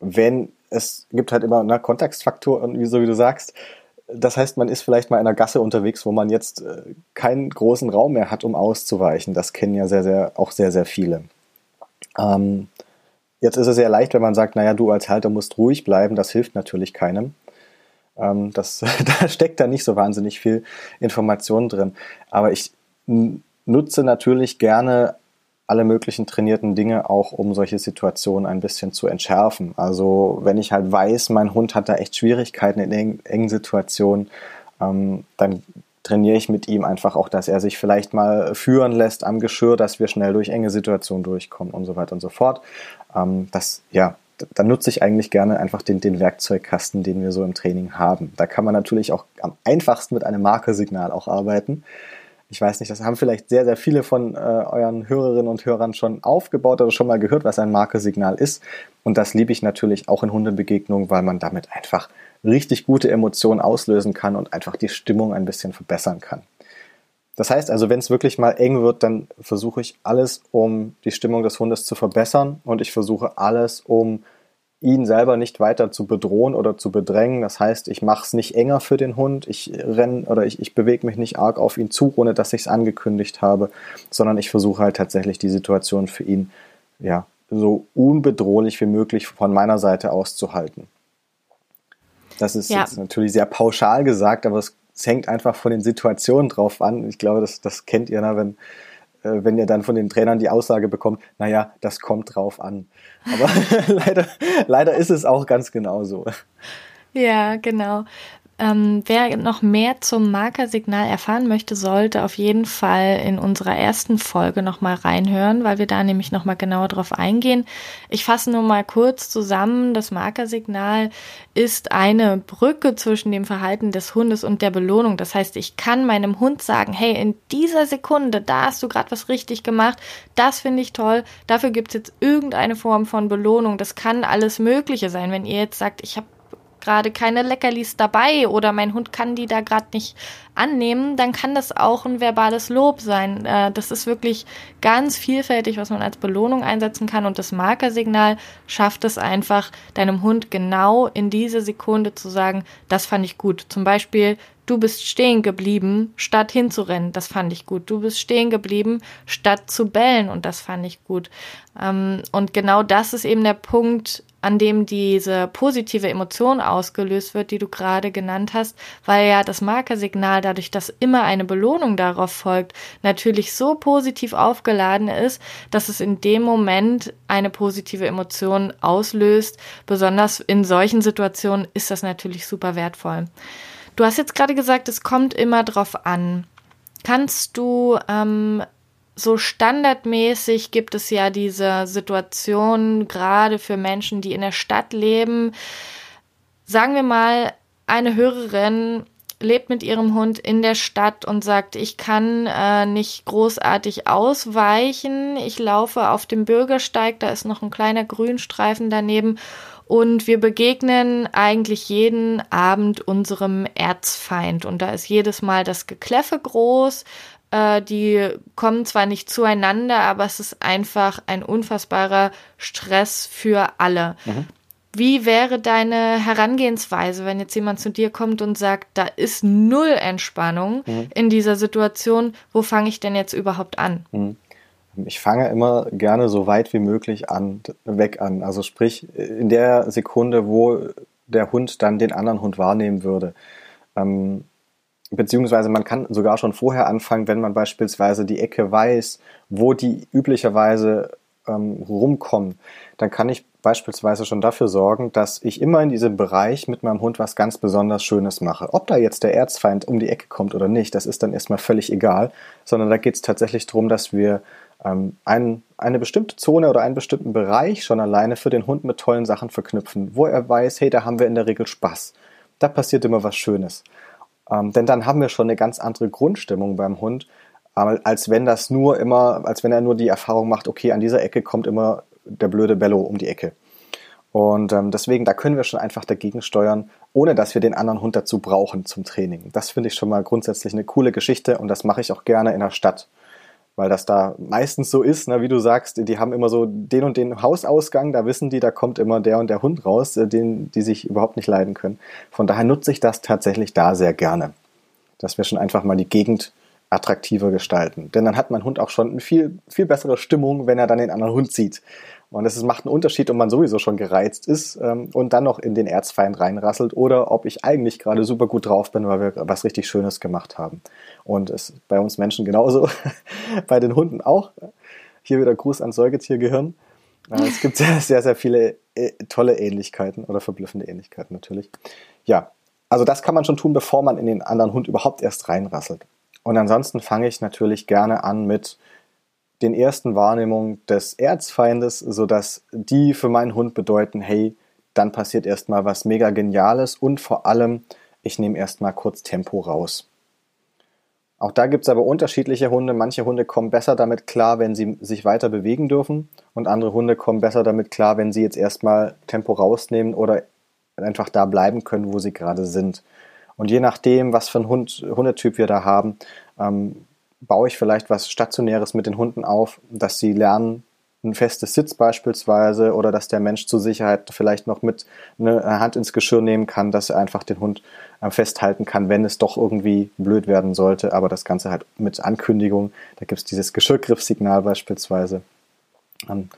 wenn es gibt halt immer ne, Kontextfaktoren, so wie du sagst. Das heißt, man ist vielleicht mal in einer Gasse unterwegs, wo man jetzt äh, keinen großen Raum mehr hat, um auszuweichen. Das kennen ja sehr, sehr, auch sehr, sehr viele. Ähm, Jetzt ist es sehr leicht, wenn man sagt, naja, du als Halter musst ruhig bleiben, das hilft natürlich keinem. Ähm, das, [LAUGHS] da steckt da nicht so wahnsinnig viel Information drin. Aber ich nutze natürlich gerne alle möglichen trainierten Dinge auch, um solche Situationen ein bisschen zu entschärfen. Also wenn ich halt weiß, mein Hund hat da echt Schwierigkeiten in engen, Situationen, ähm, dann trainiere ich mit ihm einfach auch, dass er sich vielleicht mal führen lässt am Geschirr, dass wir schnell durch enge Situationen durchkommen und so weiter und so fort. Ähm, das ja, da nutze ich eigentlich gerne einfach den, den Werkzeugkasten, den wir so im Training haben. Da kann man natürlich auch am einfachsten mit einem Markersignal auch arbeiten. Ich weiß nicht, das haben vielleicht sehr, sehr viele von äh, euren Hörerinnen und Hörern schon aufgebaut oder schon mal gehört, was ein Markersignal ist. Und das liebe ich natürlich auch in Hundebegegnungen, weil man damit einfach richtig gute Emotionen auslösen kann und einfach die Stimmung ein bisschen verbessern kann. Das heißt also, wenn es wirklich mal eng wird, dann versuche ich alles, um die Stimmung des Hundes zu verbessern und ich versuche alles, um ihn selber nicht weiter zu bedrohen oder zu bedrängen. Das heißt, ich mache es nicht enger für den Hund, ich renne oder ich, ich bewege mich nicht arg auf ihn zu, ohne dass ich es angekündigt habe, sondern ich versuche halt tatsächlich die Situation für ihn ja, so unbedrohlich wie möglich von meiner Seite aus zu halten. Das ist ja. jetzt natürlich sehr pauschal gesagt, aber es, es, hängt einfach von den Situationen drauf an. Ich glaube, das, das kennt ihr, ne, wenn wenn ihr dann von den Trainern die Aussage bekommt, naja, das kommt drauf an. Aber [LAUGHS] leider, leider ist es auch ganz genau so. Ja, genau. Ähm, wer noch mehr zum Markersignal erfahren möchte, sollte auf jeden Fall in unserer ersten Folge nochmal reinhören, weil wir da nämlich nochmal genauer drauf eingehen. Ich fasse nur mal kurz zusammen. Das Markersignal ist eine Brücke zwischen dem Verhalten des Hundes und der Belohnung. Das heißt, ich kann meinem Hund sagen, hey, in dieser Sekunde, da hast du gerade was richtig gemacht, das finde ich toll, dafür gibt es jetzt irgendeine Form von Belohnung. Das kann alles Mögliche sein. Wenn ihr jetzt sagt, ich habe gerade keine Leckerlis dabei oder mein Hund kann die da gerade nicht annehmen, dann kann das auch ein verbales Lob sein. Äh, das ist wirklich ganz vielfältig, was man als Belohnung einsetzen kann und das Markersignal schafft es einfach, deinem Hund genau in diese Sekunde zu sagen, das fand ich gut. Zum Beispiel, du bist stehen geblieben, statt hinzurennen. Das fand ich gut. Du bist stehen geblieben, statt zu bellen. Und das fand ich gut. Ähm, und genau das ist eben der Punkt, an dem diese positive Emotion ausgelöst wird, die du gerade genannt hast, weil ja das Markersignal, dadurch, dass immer eine Belohnung darauf folgt, natürlich so positiv aufgeladen ist, dass es in dem Moment eine positive Emotion auslöst. Besonders in solchen Situationen ist das natürlich super wertvoll. Du hast jetzt gerade gesagt, es kommt immer drauf an. Kannst du ähm, so standardmäßig gibt es ja diese Situation, gerade für Menschen, die in der Stadt leben. Sagen wir mal, eine Hörerin lebt mit ihrem Hund in der Stadt und sagt, ich kann äh, nicht großartig ausweichen. Ich laufe auf dem Bürgersteig, da ist noch ein kleiner Grünstreifen daneben und wir begegnen eigentlich jeden Abend unserem Erzfeind. Und da ist jedes Mal das Gekläffe groß. Äh, die kommen zwar nicht zueinander, aber es ist einfach ein unfassbarer Stress für alle. Mhm. Wie wäre deine Herangehensweise, wenn jetzt jemand zu dir kommt und sagt, da ist null Entspannung mhm. in dieser Situation, wo fange ich denn jetzt überhaupt an? Mhm. Ich fange immer gerne so weit wie möglich an, weg an. Also sprich, in der Sekunde, wo der Hund dann den anderen Hund wahrnehmen würde. Ähm, beziehungsweise man kann sogar schon vorher anfangen, wenn man beispielsweise die Ecke weiß, wo die üblicherweise ähm, rumkommen, dann kann ich beispielsweise schon dafür sorgen, dass ich immer in diesem Bereich mit meinem Hund was ganz besonders Schönes mache. Ob da jetzt der Erzfeind um die Ecke kommt oder nicht, das ist dann erstmal völlig egal, sondern da geht es tatsächlich darum, dass wir ähm, ein, eine bestimmte Zone oder einen bestimmten Bereich schon alleine für den Hund mit tollen Sachen verknüpfen, wo er weiß, hey, da haben wir in der Regel Spaß. Da passiert immer was Schönes. Ähm, denn dann haben wir schon eine ganz andere Grundstimmung beim Hund, äh, als wenn das nur immer, als wenn er nur die Erfahrung macht, okay, an dieser Ecke kommt immer der blöde Bello um die Ecke. Und ähm, deswegen, da können wir schon einfach dagegen steuern, ohne dass wir den anderen Hund dazu brauchen zum Training. Das finde ich schon mal grundsätzlich eine coole Geschichte und das mache ich auch gerne in der Stadt weil das da meistens so ist, ne, wie du sagst, die haben immer so den und den Hausausgang, da wissen die, da kommt immer der und der Hund raus, äh, den die sich überhaupt nicht leiden können. Von daher nutze ich das tatsächlich da sehr gerne, dass wir schon einfach mal die Gegend attraktiver gestalten. Denn dann hat mein Hund auch schon eine viel, viel bessere Stimmung, wenn er dann den anderen Hund sieht. Und es macht einen Unterschied, ob man sowieso schon gereizt ist ähm, und dann noch in den Erzfeind reinrasselt oder ob ich eigentlich gerade super gut drauf bin, weil wir was richtig Schönes gemacht haben. Und es ist bei uns Menschen genauso, [LAUGHS] bei den Hunden auch. Hier wieder Gruß ans Säugetiergehirn. Äh, es gibt sehr, sehr, sehr viele äh, tolle Ähnlichkeiten oder verblüffende Ähnlichkeiten natürlich. Ja, also das kann man schon tun, bevor man in den anderen Hund überhaupt erst reinrasselt. Und ansonsten fange ich natürlich gerne an mit den ersten Wahrnehmungen des Erzfeindes, sodass die für meinen Hund bedeuten, hey, dann passiert erstmal was mega Geniales und vor allem, ich nehme erstmal kurz Tempo raus. Auch da gibt es aber unterschiedliche Hunde. Manche Hunde kommen besser damit klar, wenn sie sich weiter bewegen dürfen und andere Hunde kommen besser damit klar, wenn sie jetzt erstmal Tempo rausnehmen oder einfach da bleiben können, wo sie gerade sind. Und je nachdem, was für ein Hund, Hundetyp wir da haben, ähm, baue ich vielleicht was Stationäres mit den Hunden auf, dass sie lernen, ein festes Sitz beispielsweise oder dass der Mensch zur Sicherheit vielleicht noch mit eine Hand ins Geschirr nehmen kann, dass er einfach den Hund äh, festhalten kann, wenn es doch irgendwie blöd werden sollte. Aber das Ganze halt mit Ankündigung. Da gibt es dieses Geschirrgriffsignal beispielsweise. Ähm,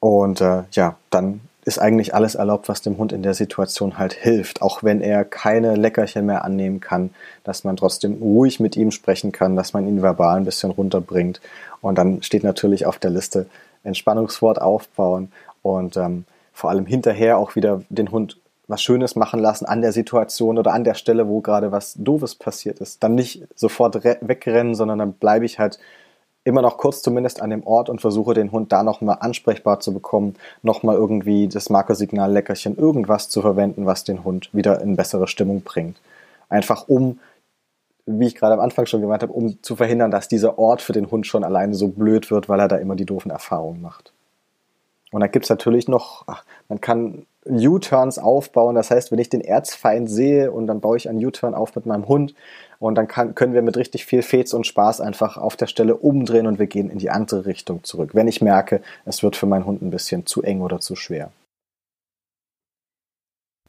und äh, ja, dann ist eigentlich alles erlaubt, was dem Hund in der Situation halt hilft. Auch wenn er keine Leckerchen mehr annehmen kann, dass man trotzdem ruhig mit ihm sprechen kann, dass man ihn verbal ein bisschen runterbringt. Und dann steht natürlich auf der Liste Entspannungswort aufbauen und ähm, vor allem hinterher auch wieder den Hund was Schönes machen lassen an der Situation oder an der Stelle, wo gerade was Doofes passiert ist. Dann nicht sofort wegrennen, sondern dann bleibe ich halt immer noch kurz zumindest an dem Ort und versuche den Hund da nochmal ansprechbar zu bekommen, nochmal irgendwie das Markersignal Leckerchen, irgendwas zu verwenden, was den Hund wieder in bessere Stimmung bringt. Einfach um, wie ich gerade am Anfang schon gemeint habe, um zu verhindern, dass dieser Ort für den Hund schon alleine so blöd wird, weil er da immer die doofen Erfahrungen macht. Und da gibt's natürlich noch, man kann U-Turns aufbauen. Das heißt, wenn ich den Erzfeind sehe und dann baue ich einen U-Turn auf mit meinem Hund und dann kann, können wir mit richtig viel Fets und Spaß einfach auf der Stelle umdrehen und wir gehen in die andere Richtung zurück, wenn ich merke, es wird für meinen Hund ein bisschen zu eng oder zu schwer.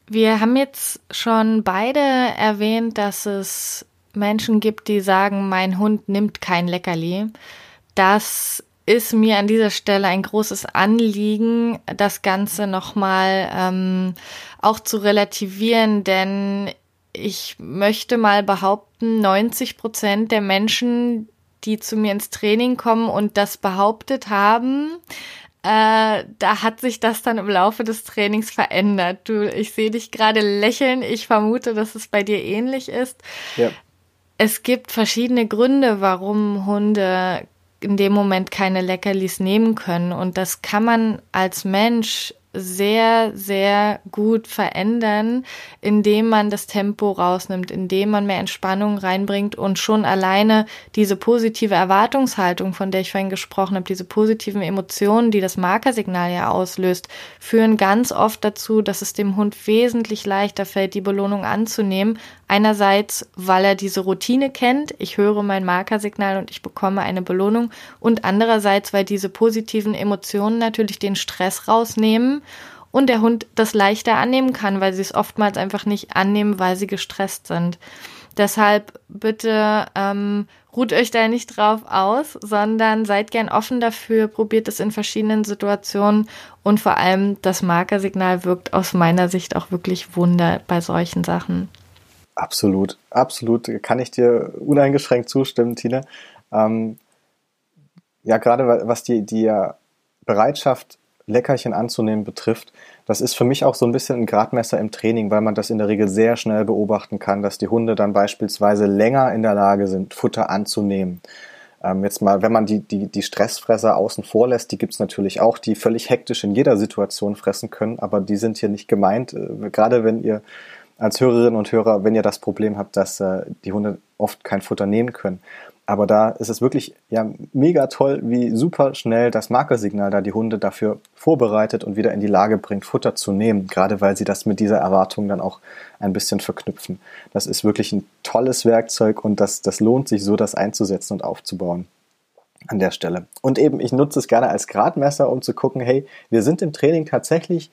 Wir haben jetzt schon beide erwähnt, dass es Menschen gibt, die sagen, mein Hund nimmt kein Leckerli. Das ist mir an dieser Stelle ein großes Anliegen, das Ganze nochmal ähm, auch zu relativieren, denn ich möchte mal behaupten, 90 Prozent der Menschen, die zu mir ins Training kommen und das behauptet haben, äh, da hat sich das dann im Laufe des Trainings verändert. Du, ich sehe dich gerade lächeln. Ich vermute, dass es bei dir ähnlich ist. Ja. Es gibt verschiedene Gründe, warum Hunde in dem Moment keine Leckerlis nehmen können. Und das kann man als Mensch sehr, sehr gut verändern, indem man das Tempo rausnimmt, indem man mehr Entspannung reinbringt und schon alleine diese positive Erwartungshaltung, von der ich vorhin gesprochen habe, diese positiven Emotionen, die das Markersignal ja auslöst, führen ganz oft dazu, dass es dem Hund wesentlich leichter fällt, die Belohnung anzunehmen. Einerseits, weil er diese Routine kennt, ich höre mein Markersignal und ich bekomme eine Belohnung. Und andererseits, weil diese positiven Emotionen natürlich den Stress rausnehmen und der Hund das leichter annehmen kann, weil sie es oftmals einfach nicht annehmen, weil sie gestresst sind. Deshalb bitte ähm, ruht euch da nicht drauf aus, sondern seid gern offen dafür, probiert es in verschiedenen Situationen und vor allem das Markersignal wirkt aus meiner Sicht auch wirklich Wunder bei solchen Sachen. Absolut, absolut. Kann ich dir uneingeschränkt zustimmen, Tina. Ähm, ja, gerade was die, die Bereitschaft Leckerchen anzunehmen betrifft, das ist für mich auch so ein bisschen ein Gradmesser im Training, weil man das in der Regel sehr schnell beobachten kann, dass die Hunde dann beispielsweise länger in der Lage sind, Futter anzunehmen. Ähm, jetzt mal, wenn man die, die, die Stressfresser außen vor lässt, die gibt's natürlich auch, die völlig hektisch in jeder Situation fressen können, aber die sind hier nicht gemeint. Äh, gerade wenn ihr als Hörerinnen und Hörer, wenn ihr das Problem habt, dass äh, die Hunde oft kein Futter nehmen können, aber da ist es wirklich ja mega toll, wie super schnell das Markersignal da die Hunde dafür vorbereitet und wieder in die Lage bringt, Futter zu nehmen, gerade weil sie das mit dieser Erwartung dann auch ein bisschen verknüpfen. Das ist wirklich ein tolles Werkzeug und das, das lohnt sich so, das einzusetzen und aufzubauen an der Stelle. Und eben, ich nutze es gerne als Gradmesser, um zu gucken, hey, wir sind im Training tatsächlich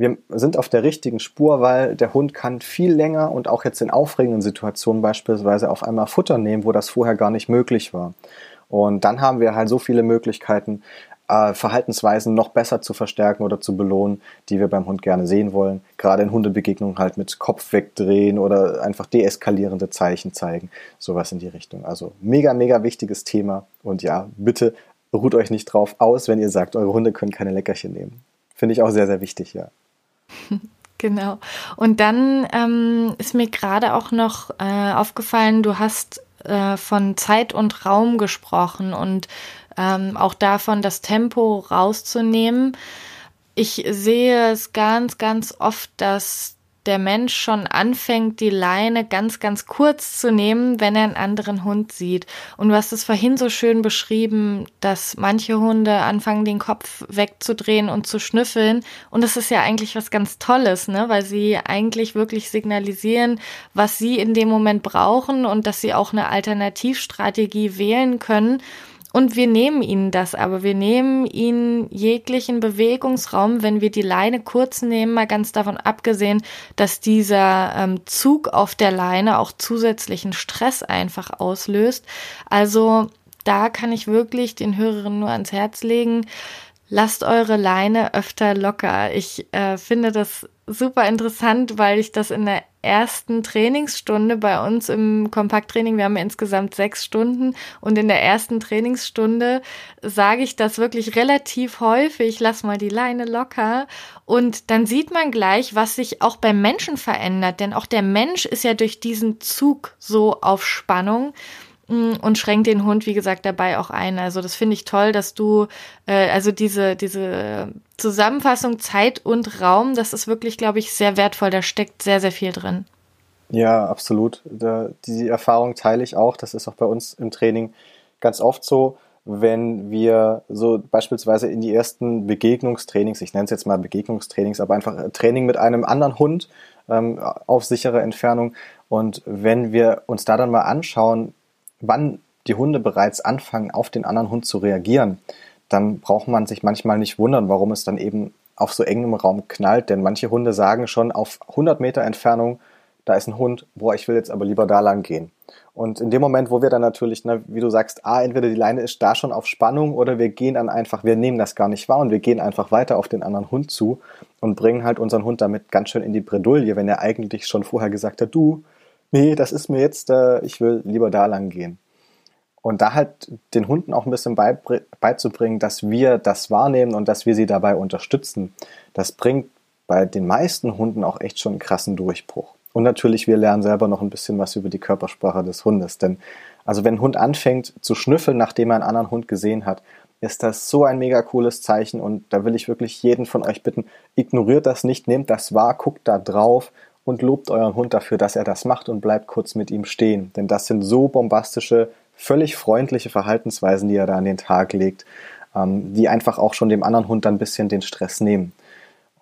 wir sind auf der richtigen Spur, weil der Hund kann viel länger und auch jetzt in aufregenden Situationen beispielsweise auf einmal Futter nehmen, wo das vorher gar nicht möglich war. Und dann haben wir halt so viele Möglichkeiten, äh, Verhaltensweisen noch besser zu verstärken oder zu belohnen, die wir beim Hund gerne sehen wollen. Gerade in Hundebegegnungen halt mit Kopf wegdrehen oder einfach deeskalierende Zeichen zeigen. Sowas in die Richtung. Also mega, mega wichtiges Thema. Und ja, bitte ruht euch nicht drauf aus, wenn ihr sagt, eure Hunde können keine Leckerchen nehmen. Finde ich auch sehr, sehr wichtig, ja. [LAUGHS] Genau. Und dann ähm, ist mir gerade auch noch äh, aufgefallen, du hast äh, von Zeit und Raum gesprochen und ähm, auch davon das Tempo rauszunehmen. Ich sehe es ganz, ganz oft, dass der Mensch schon anfängt, die Leine ganz, ganz kurz zu nehmen, wenn er einen anderen Hund sieht. Und du hast es vorhin so schön beschrieben, dass manche Hunde anfangen, den Kopf wegzudrehen und zu schnüffeln. Und das ist ja eigentlich was ganz Tolles, ne? weil sie eigentlich wirklich signalisieren, was sie in dem Moment brauchen und dass sie auch eine Alternativstrategie wählen können. Und wir nehmen ihnen das, aber wir nehmen ihnen jeglichen Bewegungsraum, wenn wir die Leine kurz nehmen, mal ganz davon abgesehen, dass dieser ähm, Zug auf der Leine auch zusätzlichen Stress einfach auslöst. Also da kann ich wirklich den Hörerinnen nur ans Herz legen, lasst eure Leine öfter locker. Ich äh, finde das super interessant, weil ich das in der ersten Trainingsstunde bei uns im Kompakttraining, wir haben insgesamt sechs Stunden. Und in der ersten Trainingsstunde sage ich das wirklich relativ häufig, lass mal die Leine locker. Und dann sieht man gleich, was sich auch beim Menschen verändert, denn auch der Mensch ist ja durch diesen Zug so auf Spannung und schränkt den Hund, wie gesagt, dabei auch ein. Also das finde ich toll, dass du, äh, also diese, diese Zusammenfassung Zeit und Raum, das ist wirklich, glaube ich, sehr wertvoll. Da steckt sehr, sehr viel drin. Ja, absolut. Da, die Erfahrung teile ich auch. Das ist auch bei uns im Training ganz oft so, wenn wir so beispielsweise in die ersten Begegnungstrainings, ich nenne es jetzt mal Begegnungstrainings, aber einfach Training mit einem anderen Hund ähm, auf sichere Entfernung. Und wenn wir uns da dann mal anschauen, wann die Hunde bereits anfangen, auf den anderen Hund zu reagieren, dann braucht man sich manchmal nicht wundern, warum es dann eben auf so engem Raum knallt. Denn manche Hunde sagen schon auf 100 Meter Entfernung, da ist ein Hund, boah, ich will jetzt aber lieber da lang gehen. Und in dem Moment, wo wir dann natürlich, ne, wie du sagst, ah, entweder die Leine ist da schon auf Spannung oder wir gehen dann einfach, wir nehmen das gar nicht wahr und wir gehen einfach weiter auf den anderen Hund zu und bringen halt unseren Hund damit ganz schön in die Bredouille, wenn er eigentlich schon vorher gesagt hat, du, nee, das ist mir jetzt, äh, ich will lieber da lang gehen. Und da halt den Hunden auch ein bisschen beizubringen, dass wir das wahrnehmen und dass wir sie dabei unterstützen, das bringt bei den meisten Hunden auch echt schon einen krassen Durchbruch. Und natürlich, wir lernen selber noch ein bisschen was über die Körpersprache des Hundes. Denn also wenn ein Hund anfängt zu schnüffeln, nachdem er einen anderen Hund gesehen hat, ist das so ein mega cooles Zeichen und da will ich wirklich jeden von euch bitten, ignoriert das nicht, nehmt das wahr, guckt da drauf und lobt euren Hund dafür, dass er das macht und bleibt kurz mit ihm stehen. Denn das sind so bombastische, völlig freundliche Verhaltensweisen, die er da an den Tag legt, ähm, die einfach auch schon dem anderen Hund dann ein bisschen den Stress nehmen.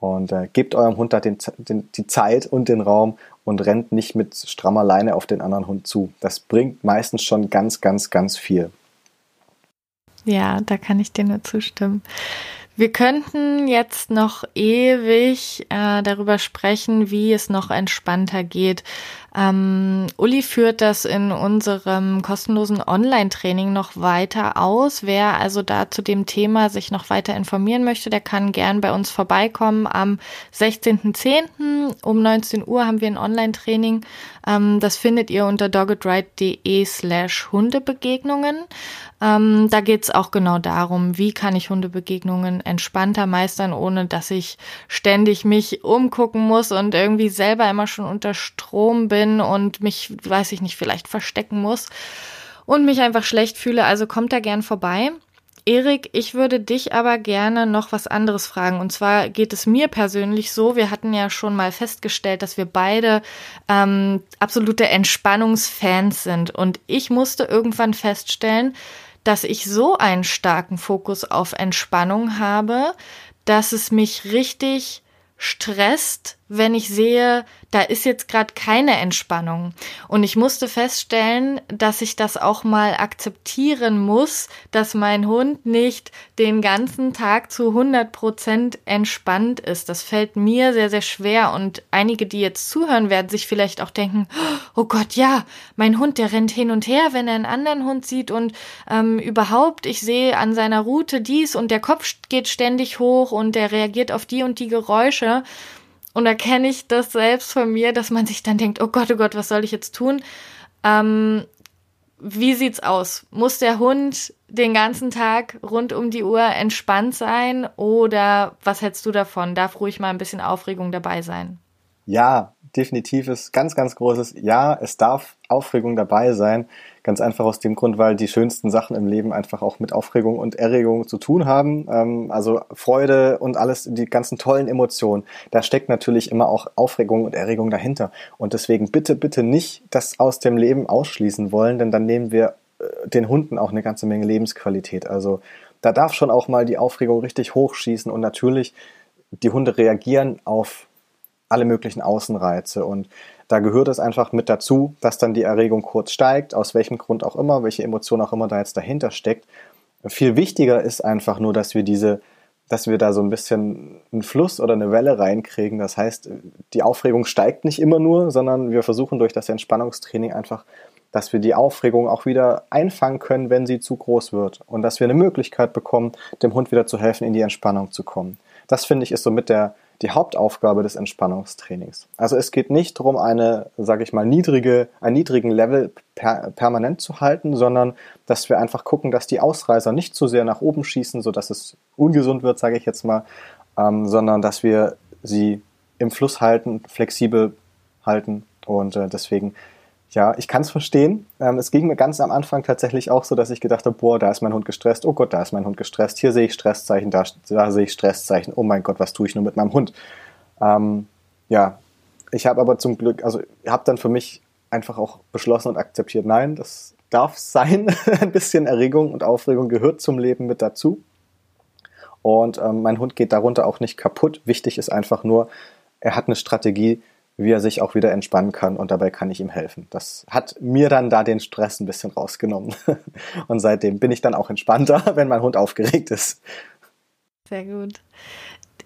Und äh, gebt eurem Hund da den, den, die Zeit und den Raum und rennt nicht mit strammer Leine auf den anderen Hund zu. Das bringt meistens schon ganz, ganz, ganz viel. Ja, da kann ich dir nur zustimmen. Wir könnten jetzt noch ewig äh, darüber sprechen, wie es noch entspannter geht. Ähm, Uli führt das in unserem kostenlosen Online-Training noch weiter aus. Wer also da zu dem Thema sich noch weiter informieren möchte, der kann gern bei uns vorbeikommen. Am 16.10. um 19 Uhr haben wir ein Online-Training. Ähm, das findet ihr unter doggedright.de slash Hundebegegnungen. Ähm, da geht's auch genau darum, wie kann ich Hundebegegnungen entspannter meistern, ohne dass ich ständig mich umgucken muss und irgendwie selber immer schon unter Strom bin und mich, weiß ich nicht, vielleicht verstecken muss und mich einfach schlecht fühle. Also kommt da gern vorbei. Erik, ich würde dich aber gerne noch was anderes fragen. Und zwar geht es mir persönlich so, wir hatten ja schon mal festgestellt, dass wir beide ähm, absolute Entspannungsfans sind. Und ich musste irgendwann feststellen, dass ich so einen starken Fokus auf Entspannung habe, dass es mich richtig stresst, wenn ich sehe, da ist jetzt gerade keine Entspannung. Und ich musste feststellen, dass ich das auch mal akzeptieren muss, dass mein Hund nicht den ganzen Tag zu 100 Prozent entspannt ist. Das fällt mir sehr, sehr schwer. Und einige, die jetzt zuhören, werden sich vielleicht auch denken, oh Gott, ja, mein Hund, der rennt hin und her, wenn er einen anderen Hund sieht. Und ähm, überhaupt, ich sehe an seiner Route dies und der Kopf geht ständig hoch und der reagiert auf die und die Geräusche. Und da kenne ich das selbst von mir, dass man sich dann denkt, oh Gott, oh Gott, was soll ich jetzt tun? Ähm, wie sieht's aus? Muss der Hund den ganzen Tag rund um die Uhr entspannt sein oder was hältst du davon? Darf ruhig mal ein bisschen Aufregung dabei sein? Ja, definitives, ganz, ganz großes Ja, es darf Aufregung dabei sein. Ganz einfach aus dem Grund, weil die schönsten Sachen im Leben einfach auch mit Aufregung und Erregung zu tun haben. Ähm, also Freude und alles, die ganzen tollen Emotionen. Da steckt natürlich immer auch Aufregung und Erregung dahinter. Und deswegen bitte, bitte nicht das aus dem Leben ausschließen wollen, denn dann nehmen wir äh, den Hunden auch eine ganze Menge Lebensqualität. Also da darf schon auch mal die Aufregung richtig hochschießen und natürlich die Hunde reagieren auf alle möglichen Außenreize. Und da gehört es einfach mit dazu, dass dann die Erregung kurz steigt, aus welchem Grund auch immer, welche Emotion auch immer da jetzt dahinter steckt. Viel wichtiger ist einfach nur, dass wir diese, dass wir da so ein bisschen einen Fluss oder eine Welle reinkriegen. Das heißt, die Aufregung steigt nicht immer nur, sondern wir versuchen durch das Entspannungstraining einfach, dass wir die Aufregung auch wieder einfangen können, wenn sie zu groß wird. Und dass wir eine Möglichkeit bekommen, dem Hund wieder zu helfen, in die Entspannung zu kommen. Das finde ich ist so mit der, die Hauptaufgabe des Entspannungstrainings. Also es geht nicht darum, eine, sage ich mal, niedrige, einen niedrigen Level per, permanent zu halten, sondern dass wir einfach gucken, dass die Ausreißer nicht zu sehr nach oben schießen, sodass es ungesund wird, sage ich jetzt mal, ähm, sondern dass wir sie im Fluss halten, flexibel halten und äh, deswegen ja, ich kann es verstehen. Ähm, es ging mir ganz am Anfang tatsächlich auch so, dass ich gedacht habe, boah, da ist mein Hund gestresst. Oh Gott, da ist mein Hund gestresst. Hier sehe ich Stresszeichen, da, da sehe ich Stresszeichen. Oh mein Gott, was tue ich nur mit meinem Hund? Ähm, ja, ich habe aber zum Glück, also habe dann für mich einfach auch beschlossen und akzeptiert, nein, das darf sein. [LAUGHS] Ein bisschen Erregung und Aufregung gehört zum Leben mit dazu. Und ähm, mein Hund geht darunter auch nicht kaputt. Wichtig ist einfach nur, er hat eine Strategie, wie er sich auch wieder entspannen kann und dabei kann ich ihm helfen. Das hat mir dann da den Stress ein bisschen rausgenommen. [LAUGHS] Und seitdem bin ich dann auch entspannter, [LAUGHS] wenn mein Hund aufgeregt ist. Sehr gut.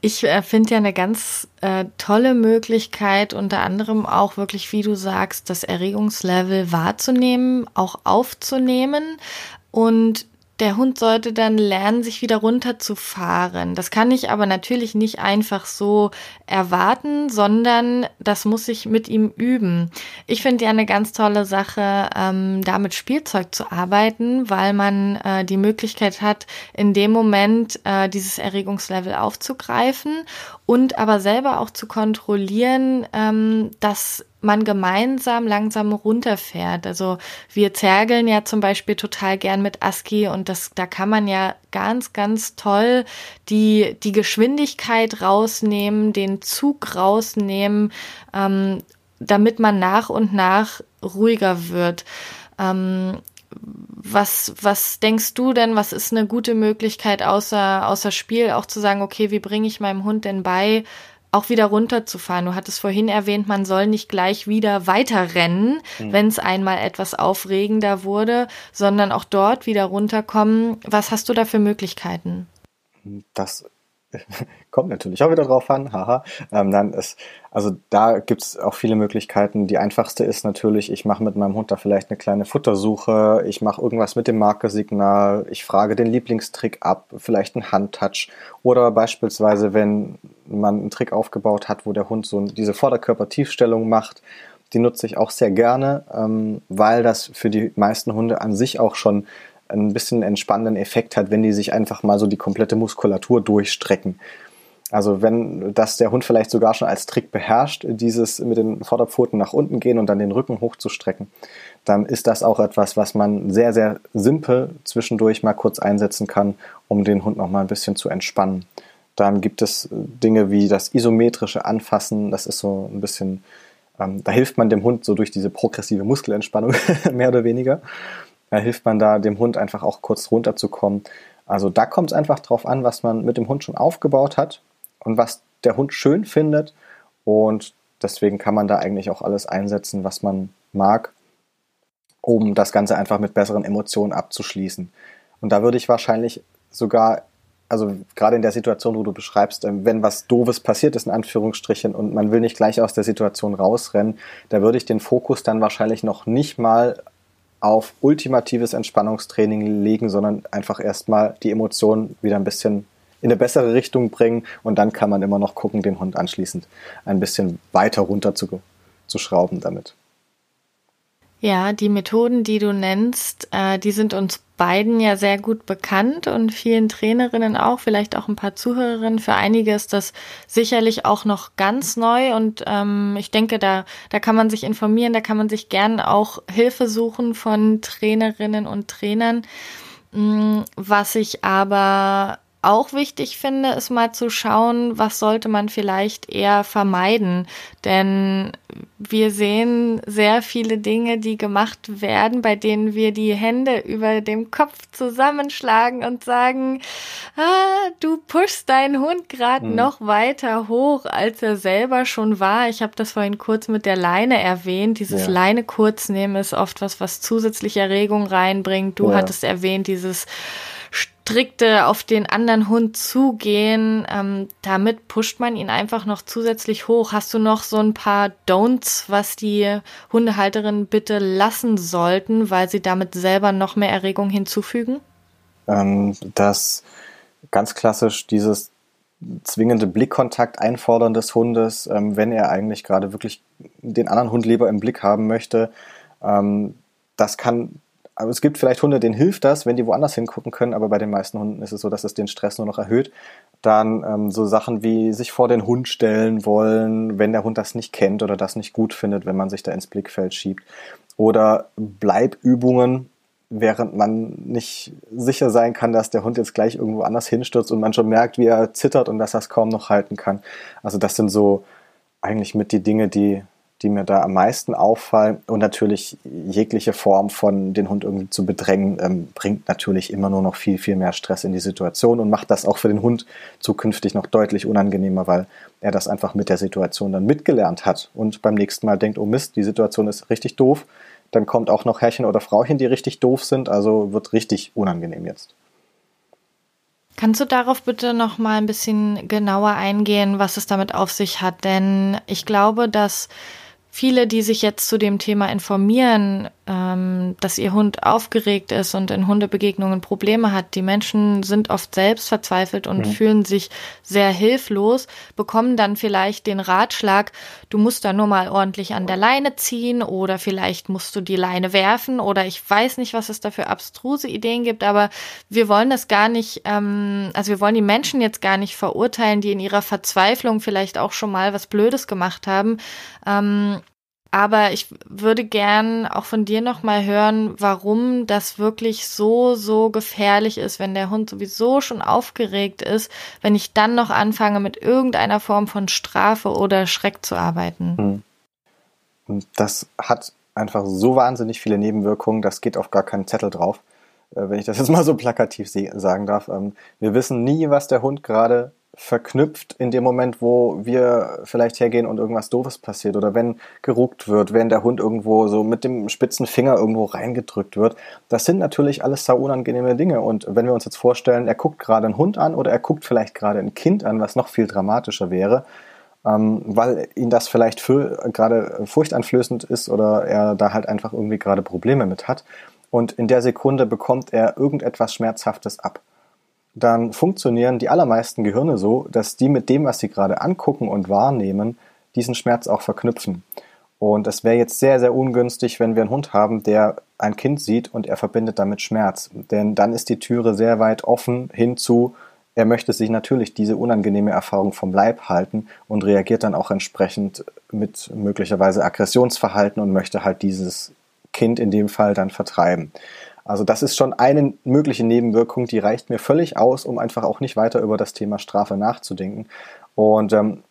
Ich äh, finde ja eine ganz äh, tolle Möglichkeit, unter anderem auch wirklich, wie du sagst, das Erregungslevel wahrzunehmen, auch aufzunehmen und der Hund sollte dann lernen, sich wieder runterzufahren. Das kann ich aber natürlich nicht einfach so erwarten, sondern das muss ich mit ihm üben. Ich finde ja eine ganz tolle Sache, ähm, da mit Spielzeug zu arbeiten, weil man äh, die Möglichkeit hat, in dem Moment äh, dieses Erregungslevel aufzugreifen und aber selber auch zu kontrollieren, ähm, dass man gemeinsam langsam runterfährt. Also wir zergeln ja zum Beispiel total gern mit ASCII und das, da kann man ja ganz, ganz toll die, die Geschwindigkeit rausnehmen, den Zug rausnehmen, ähm, damit man nach und nach ruhiger wird. Ähm, was, was denkst du denn, was ist eine gute Möglichkeit außer, außer Spiel auch zu sagen, okay, wie bringe ich meinem Hund denn bei, auch wieder runterzufahren. Du hattest vorhin erwähnt, man soll nicht gleich wieder weiterrennen, mhm. wenn es einmal etwas aufregender wurde, sondern auch dort wieder runterkommen. Was hast du da für Möglichkeiten? Das [LAUGHS] kommt natürlich auch wieder drauf an, haha. Ähm, dann ist, also da gibt's auch viele Möglichkeiten. Die einfachste ist natürlich, ich mache mit meinem Hund da vielleicht eine kleine Futtersuche, ich mache irgendwas mit dem Markersignal, ich frage den Lieblingstrick ab, vielleicht ein Handtouch oder beispielsweise, wenn man einen Trick aufgebaut hat, wo der Hund so diese Vorderkörpertiefstellung macht, die nutze ich auch sehr gerne, ähm, weil das für die meisten Hunde an sich auch schon ein bisschen entspannenden Effekt hat, wenn die sich einfach mal so die komplette Muskulatur durchstrecken. Also wenn das der Hund vielleicht sogar schon als Trick beherrscht, dieses mit den Vorderpfoten nach unten gehen und dann den Rücken hochzustrecken, dann ist das auch etwas, was man sehr, sehr simpel zwischendurch mal kurz einsetzen kann, um den Hund noch mal ein bisschen zu entspannen. Dann gibt es Dinge wie das isometrische Anfassen, das ist so ein bisschen, ähm, da hilft man dem Hund so durch diese progressive Muskelentspannung, [LAUGHS] mehr oder weniger äh, hilft man da dem Hund einfach auch kurz runterzukommen. Also da kommt es einfach drauf an, was man mit dem Hund schon aufgebaut hat und was der Hund schön findet. Und deswegen kann man da eigentlich auch alles einsetzen, was man mag, um das Ganze einfach mit besseren Emotionen abzuschließen. Und da würde ich wahrscheinlich sogar, also gerade in der Situation, wo du beschreibst, ähm, wenn was Doofes passiert ist, in Anführungsstrichen, und man will nicht gleich aus der Situation rausrennen, da würde ich den Fokus dann wahrscheinlich noch nicht mal auf ultimatives Entspannungstraining legen, sondern einfach erstmal die Emotionen wieder ein bisschen in eine bessere Richtung bringen und dann kann man immer noch gucken, den Hund anschließend ein bisschen weiter runter zu, zu schrauben damit. Ja, die Methoden, die du nennst, äh, die sind uns beiden ja sehr gut bekannt und vielen Trainerinnen auch, vielleicht auch ein paar Zuhörerinnen. Für einige ist das sicherlich auch noch ganz neu und ähm, ich denke, da, da kann man sich informieren, da kann man sich gern auch Hilfe suchen von Trainerinnen und Trainern. Mm, was ich aber auch wichtig finde, ist mal zu schauen, was sollte man vielleicht eher vermeiden. Denn wir sehen sehr viele Dinge, die gemacht werden, bei denen wir die Hände über dem Kopf zusammenschlagen und sagen, ah, du pushst deinen Hund gerade mhm. noch weiter hoch, als er selber schon war. Ich habe das vorhin kurz mit der Leine erwähnt. Dieses ja. Leine kurz nehmen ist oft was, was zusätzliche Erregung reinbringt. Du ja. hattest erwähnt, dieses strikte auf den anderen Hund zugehen. Ähm, damit pusht man ihn einfach noch zusätzlich hoch. Hast du noch so ein paar Don'ts, was die Hundehalterinnen bitte lassen sollten, weil sie damit selber noch mehr Erregung hinzufügen? Ähm, das ganz klassisch dieses zwingende Blickkontakt einfordern des Hundes, ähm, wenn er eigentlich gerade wirklich den anderen Hund lieber im Blick haben möchte. Ähm, das kann aber es gibt vielleicht Hunde, denen hilft das, wenn die woanders hingucken können, aber bei den meisten Hunden ist es so, dass es den Stress nur noch erhöht. Dann ähm, so Sachen wie sich vor den Hund stellen wollen, wenn der Hund das nicht kennt oder das nicht gut findet, wenn man sich da ins Blickfeld schiebt. Oder Bleibübungen, während man nicht sicher sein kann, dass der Hund jetzt gleich irgendwo anders hinstürzt und man schon merkt, wie er zittert und dass er es kaum noch halten kann. Also das sind so eigentlich mit die Dinge, die die mir da am meisten auffallen. Und natürlich jegliche Form von den Hund irgendwie zu bedrängen, ähm, bringt natürlich immer nur noch viel, viel mehr Stress in die Situation und macht das auch für den Hund zukünftig noch deutlich unangenehmer, weil er das einfach mit der Situation dann mitgelernt hat und beim nächsten Mal denkt, oh Mist, die Situation ist richtig doof. Dann kommt auch noch Herrchen oder Frauchen, die richtig doof sind, also wird richtig unangenehm jetzt. Kannst du darauf bitte noch mal ein bisschen genauer eingehen, was es damit auf sich hat? Denn ich glaube, dass viele, die sich jetzt zu dem Thema informieren, ähm, dass ihr Hund aufgeregt ist und in Hundebegegnungen Probleme hat, die Menschen sind oft selbst verzweifelt und mhm. fühlen sich sehr hilflos, bekommen dann vielleicht den Ratschlag, du musst da nur mal ordentlich an der Leine ziehen oder vielleicht musst du die Leine werfen oder ich weiß nicht, was es da für abstruse Ideen gibt, aber wir wollen das gar nicht, ähm, also wir wollen die Menschen jetzt gar nicht verurteilen, die in ihrer Verzweiflung vielleicht auch schon mal was Blödes gemacht haben. Ähm, aber ich würde gern auch von dir nochmal hören, warum das wirklich so, so gefährlich ist, wenn der Hund sowieso schon aufgeregt ist, wenn ich dann noch anfange, mit irgendeiner Form von Strafe oder Schreck zu arbeiten. Hm. Das hat einfach so wahnsinnig viele Nebenwirkungen, das geht auf gar keinen Zettel drauf, äh, wenn ich das jetzt mal so plakativ sagen darf. Ähm, wir wissen nie, was der Hund gerade verknüpft in dem Moment, wo wir vielleicht hergehen und irgendwas Doofes passiert oder wenn geruckt wird, wenn der Hund irgendwo so mit dem spitzen Finger irgendwo reingedrückt wird. Das sind natürlich alles sau unangenehme Dinge. Und wenn wir uns jetzt vorstellen, er guckt gerade einen Hund an oder er guckt vielleicht gerade ein Kind an, was noch viel dramatischer wäre, ähm, weil ihn das vielleicht für, gerade furchteinflößend ist oder er da halt einfach irgendwie gerade Probleme mit hat. Und in der Sekunde bekommt er irgendetwas Schmerzhaftes ab dann funktionieren die allermeisten Gehirne so, dass die mit dem, was sie gerade angucken und wahrnehmen, diesen Schmerz auch verknüpfen. Und es wäre jetzt sehr, sehr ungünstig, wenn wir einen Hund haben, der ein Kind sieht und er verbindet damit Schmerz. Denn dann ist die Türe sehr weit offen hinzu, er möchte sich natürlich diese unangenehme Erfahrung vom Leib halten und reagiert dann auch entsprechend mit möglicherweise Aggressionsverhalten und möchte halt dieses Kind in dem Fall dann vertreiben. Also das ist schon eine mögliche Nebenwirkung, die reicht mir völlig aus, um einfach auch nicht weiter über das Thema Strafe nachzudenken. Und ähm,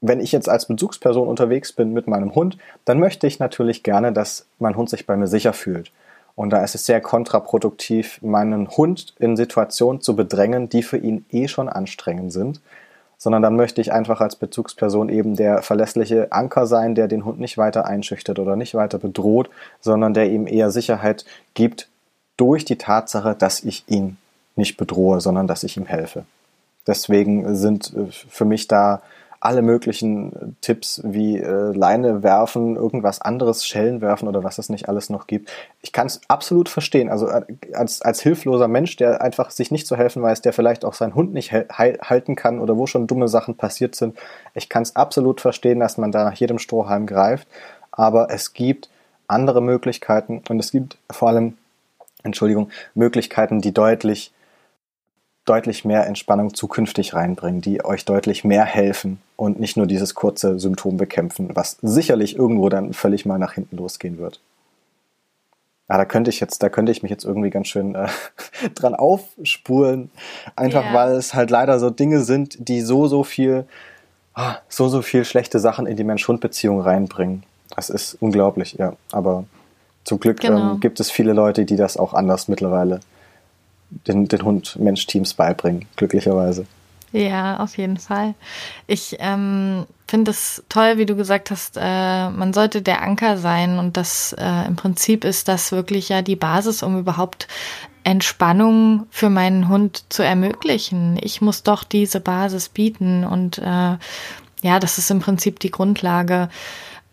wenn ich jetzt als Bezugsperson unterwegs bin mit meinem Hund, dann möchte ich natürlich gerne, dass mein Hund sich bei mir sicher fühlt. Und da ist es sehr kontraproduktiv, meinen Hund in Situationen zu bedrängen, die für ihn eh schon anstrengend sind. Sondern dann möchte ich einfach als Bezugsperson eben der verlässliche Anker sein, der den Hund nicht weiter einschüchtert oder nicht weiter bedroht, sondern der ihm eher Sicherheit gibt durch die Tatsache, dass ich ihn nicht bedrohe, sondern dass ich ihm helfe. Deswegen sind äh, für mich da alle möglichen Tipps wie äh, Leine werfen, irgendwas anderes, Schellen werfen oder was es nicht alles noch gibt. Ich kann es absolut verstehen. Also äh, als, als hilfloser Mensch, der einfach sich nicht zu helfen weiß, der vielleicht auch seinen Hund nicht halten kann oder wo schon dumme Sachen passiert sind. Ich kann es absolut verstehen, dass man da nach jedem Strohhalm greift. Aber es gibt andere Möglichkeiten und es gibt vor allem, Entschuldigung, Möglichkeiten, die deutlich, deutlich mehr Entspannung zukünftig reinbringen, die euch deutlich mehr helfen und nicht nur dieses kurze Symptom bekämpfen, was sicherlich irgendwo dann völlig mal nach hinten losgehen wird. Ja, da könnte ich jetzt, da könnte ich mich jetzt irgendwie ganz schön äh, [LAUGHS] dran aufspulen. Einfach yeah. weil es halt leider so Dinge sind, die so, so viel, ah, so, so viel schlechte Sachen in die Mensch-Hund-Beziehung reinbringen. Das ist unglaublich, ja. Aber zum Glück genau. ähm, gibt es viele Leute, die das auch anders mittlerweile den, den Hund-Mensch-Teams beibringen, glücklicherweise. Ja, auf jeden Fall. Ich ähm, finde es toll, wie du gesagt hast, äh, man sollte der Anker sein und das äh, im Prinzip ist das wirklich ja die Basis, um überhaupt Entspannung für meinen Hund zu ermöglichen. Ich muss doch diese Basis bieten und äh, ja, das ist im Prinzip die Grundlage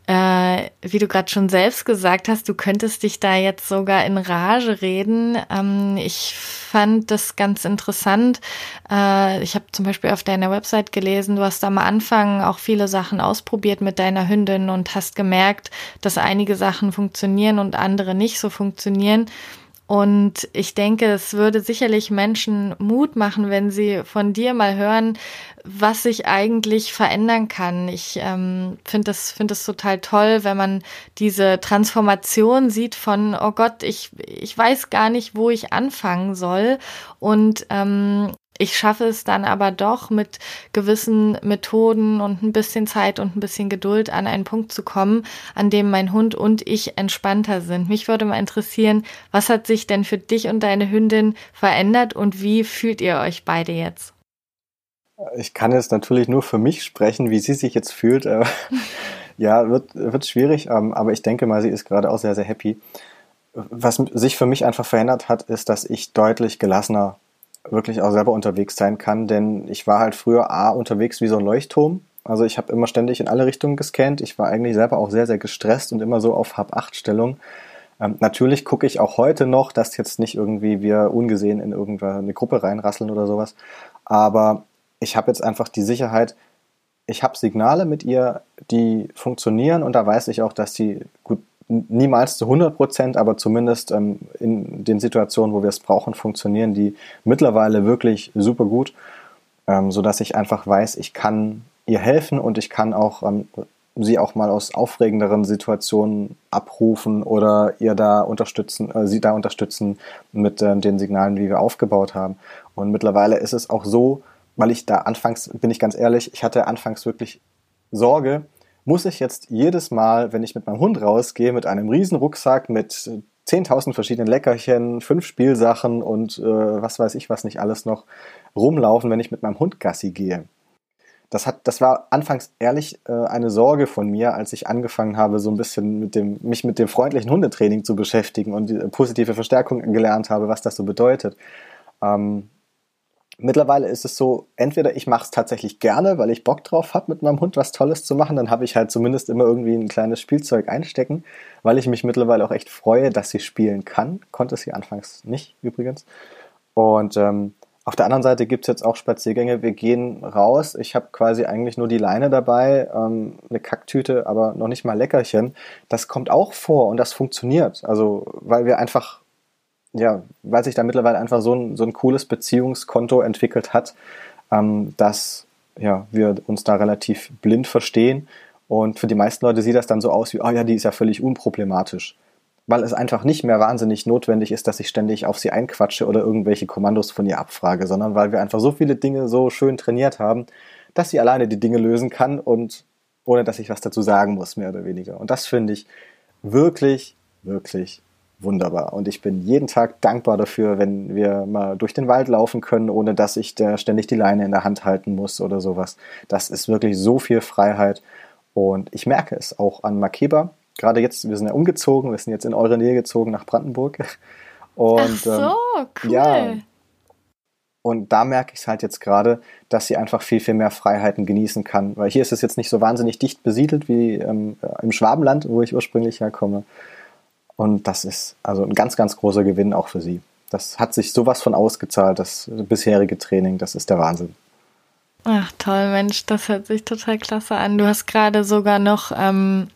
äh, wie du gerade schon selbst gesagt hast, du könntest dich da jetzt sogar in Rage reden. Ähm, ich fand das ganz interessant. Äh, ich habe zum Beispiel auf deiner Website gelesen, du hast am Anfang auch viele Sachen ausprobiert mit deiner Hündin und hast gemerkt, dass einige Sachen funktionieren und andere nicht so funktionieren. Und ich denke, es würde sicherlich Menschen Mut machen, wenn sie von dir mal hören, was sich eigentlich verändern kann. Ich ähm, finde das, finde das total toll, wenn man diese Transformation sieht von, oh Gott, ich, ich weiß gar nicht, wo ich anfangen soll. Und ähm, ich schaffe es dann aber doch mit gewissen Methoden und ein bisschen Zeit und ein bisschen Geduld an einen Punkt zu kommen, an dem mein Hund und ich entspannter sind. Mich würde mal interessieren, was hat sich denn für dich und deine Hündin verändert und wie fühlt ihr euch beide jetzt? Ich kann jetzt natürlich nur für mich sprechen, wie sie sich jetzt fühlt. [LAUGHS] ja, wird, wird schwierig, ähm, aber ich denke mal, sie ist gerade auch sehr, sehr happy. Was sich für mich einfach verändert hat, ist, dass ich deutlich gelassener wirklich auch selber unterwegs sein kann, denn ich war halt früher A unterwegs wie so ein Leuchtturm. Also ich habe immer ständig in alle Richtungen gescannt. Ich war eigentlich selber auch sehr, sehr gestresst und immer so auf Hab-8-Stellung. Ähm, natürlich gucke ich auch heute noch, dass jetzt nicht irgendwie wir ungesehen in irgendeine Gruppe reinrasseln oder sowas. Aber ich habe jetzt einfach die Sicherheit, ich habe Signale mit ihr, die funktionieren und da weiß ich auch, dass sie gut niemals zu 100 Prozent, aber zumindest ähm, in den Situationen, wo wir es brauchen, funktionieren die mittlerweile wirklich super gut, ähm, sodass ich einfach weiß, ich kann ihr helfen und ich kann auch ähm, sie auch mal aus aufregenderen Situationen abrufen oder ihr da unterstützen, äh, sie da unterstützen mit äh, den Signalen, wie wir aufgebaut haben. Und mittlerweile ist es auch so, weil ich da anfangs, bin ich ganz ehrlich, ich hatte anfangs wirklich Sorge, muss ich jetzt jedes Mal, wenn ich mit meinem Hund rausgehe, mit einem riesen Rucksack mit 10.000 verschiedenen Leckerchen, fünf Spielsachen und äh, was weiß ich was nicht alles noch rumlaufen, wenn ich mit meinem Hund Gassi gehe. Das, hat, das war anfangs ehrlich äh, eine Sorge von mir, als ich angefangen habe, so ein bisschen mit dem, mich mit dem freundlichen Hundetraining zu beschäftigen und die positive Verstärkung gelernt habe, was das so bedeutet. Ähm, Mittlerweile ist es so, entweder ich mache es tatsächlich gerne, weil ich Bock drauf habe, mit meinem Hund was Tolles zu machen, dann habe ich halt zumindest immer irgendwie ein kleines Spielzeug einstecken, weil ich mich mittlerweile auch echt freue, dass sie spielen kann. Konnte sie anfangs nicht übrigens. Und ähm, auf der anderen Seite gibt es jetzt auch Spaziergänge. Wir gehen raus. Ich habe quasi eigentlich nur die Leine dabei, ähm, eine Kacktüte, aber noch nicht mal Leckerchen. Das kommt auch vor und das funktioniert. Also, weil wir einfach ja, weil sich da mittlerweile einfach so ein, so ein cooles Beziehungskonto entwickelt hat, ähm, dass ja, wir uns da relativ blind verstehen. Und für die meisten Leute sieht das dann so aus wie, oh ja, die ist ja völlig unproblematisch. Weil es einfach nicht mehr wahnsinnig notwendig ist, dass ich ständig auf sie einquatsche oder irgendwelche Kommandos von ihr abfrage, sondern weil wir einfach so viele Dinge so schön trainiert haben, dass sie alleine die Dinge lösen kann und ohne dass ich was dazu sagen muss, mehr oder weniger. Und das finde ich wirklich, wirklich wunderbar. Und ich bin jeden Tag dankbar dafür, wenn wir mal durch den Wald laufen können, ohne dass ich da ständig die Leine in der Hand halten muss oder sowas. Das ist wirklich so viel Freiheit. Und ich merke es auch an Makeba. Gerade jetzt, wir sind ja umgezogen, wir sind jetzt in eure Nähe gezogen nach Brandenburg. Und, Ach so, ähm, cool. Ja, und da merke ich es halt jetzt gerade, dass sie einfach viel, viel mehr Freiheiten genießen kann. Weil hier ist es jetzt nicht so wahnsinnig dicht besiedelt wie ähm, im Schwabenland, wo ich ursprünglich herkomme. Und das ist also ein ganz, ganz großer Gewinn auch für sie. Das hat sich sowas von ausgezahlt, das bisherige Training, das ist der Wahnsinn. Ach toll, Mensch, das hört sich total klasse an. Du hast gerade sogar noch ähm,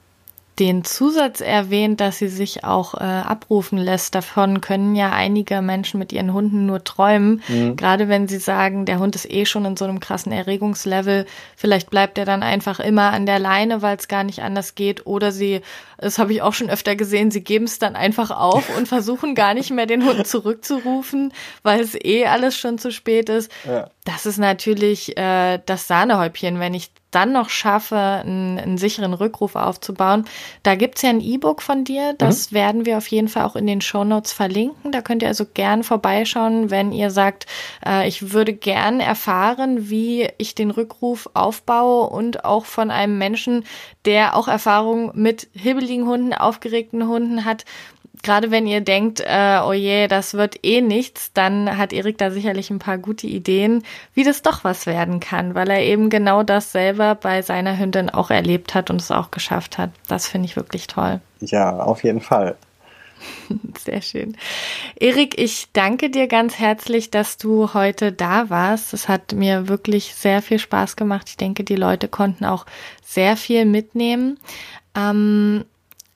den Zusatz erwähnt, dass sie sich auch äh, abrufen lässt. Davon können ja einige Menschen mit ihren Hunden nur träumen. Mhm. Gerade wenn sie sagen, der Hund ist eh schon in so einem krassen Erregungslevel. Vielleicht bleibt er dann einfach immer an der Leine, weil es gar nicht anders geht. Oder sie, das habe ich auch schon öfter gesehen, sie geben es dann einfach auf und versuchen gar nicht mehr den Hund zurückzurufen, weil es eh alles schon zu spät ist. Ja. Das ist natürlich äh, das Sahnehäubchen, wenn ich dann noch schaffe, einen, einen sicheren Rückruf aufzubauen. Da gibt's ja ein E-Book von dir, das mhm. werden wir auf jeden Fall auch in den Show Notes verlinken. Da könnt ihr also gern vorbeischauen, wenn ihr sagt, äh, ich würde gern erfahren, wie ich den Rückruf aufbaue und auch von einem Menschen, der auch Erfahrung mit hibbeligen Hunden, aufgeregten Hunden hat, gerade wenn ihr denkt, äh, oh je, das wird eh nichts, dann hat Erik da sicherlich ein paar gute Ideen, wie das doch was werden kann, weil er eben genau das selber bei seiner Hündin auch erlebt hat und es auch geschafft hat. Das finde ich wirklich toll. Ja, auf jeden Fall. [LAUGHS] Sehr schön. Erik, ich danke dir ganz herzlich, dass du heute da warst. Es hat mir wirklich sehr viel Spaß gemacht. Ich denke, die Leute konnten auch sehr viel mitnehmen. Ähm,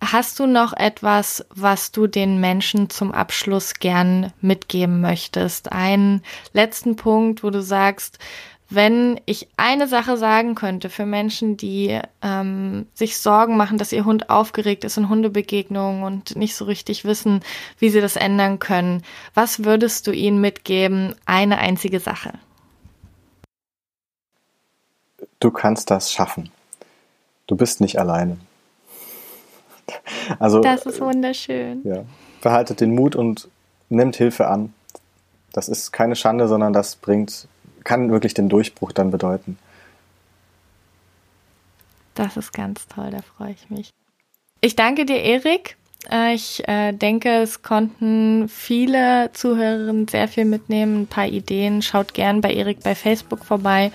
Hast du noch etwas, was du den Menschen zum Abschluss gern mitgeben möchtest? Einen letzten Punkt, wo du sagst, wenn ich eine Sache sagen könnte für Menschen, die ähm, sich Sorgen machen, dass ihr Hund aufgeregt ist in Hundebegegnungen und nicht so richtig wissen, wie sie das ändern können, was würdest du ihnen mitgeben? Eine einzige Sache. Du kannst das schaffen. Du bist nicht alleine. Also, das ist wunderschön. Ja. Verhaltet den Mut und nimmt Hilfe an. Das ist keine Schande, sondern das bringt, kann wirklich den Durchbruch dann bedeuten. Das ist ganz toll, da freue ich mich. Ich danke dir, Erik. Äh, ich äh, denke, es konnten viele Zuhörerinnen sehr viel mitnehmen, ein paar Ideen. Schaut gern bei Erik bei Facebook vorbei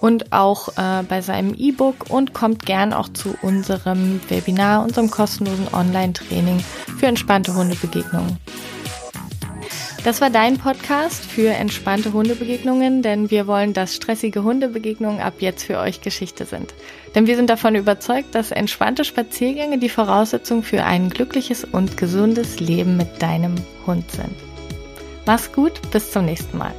und auch äh, bei seinem E-Book und kommt gern auch zu unserem Webinar, unserem kostenlosen Online-Training für entspannte Hundebegegnungen. Das war dein Podcast für entspannte Hundebegegnungen, denn wir wollen, dass stressige Hundebegegnungen ab jetzt für euch Geschichte sind. Denn wir sind davon überzeugt, dass entspannte Spaziergänge die Voraussetzung für ein glückliches und gesundes Leben mit deinem Hund sind. Mach's gut, bis zum nächsten Mal.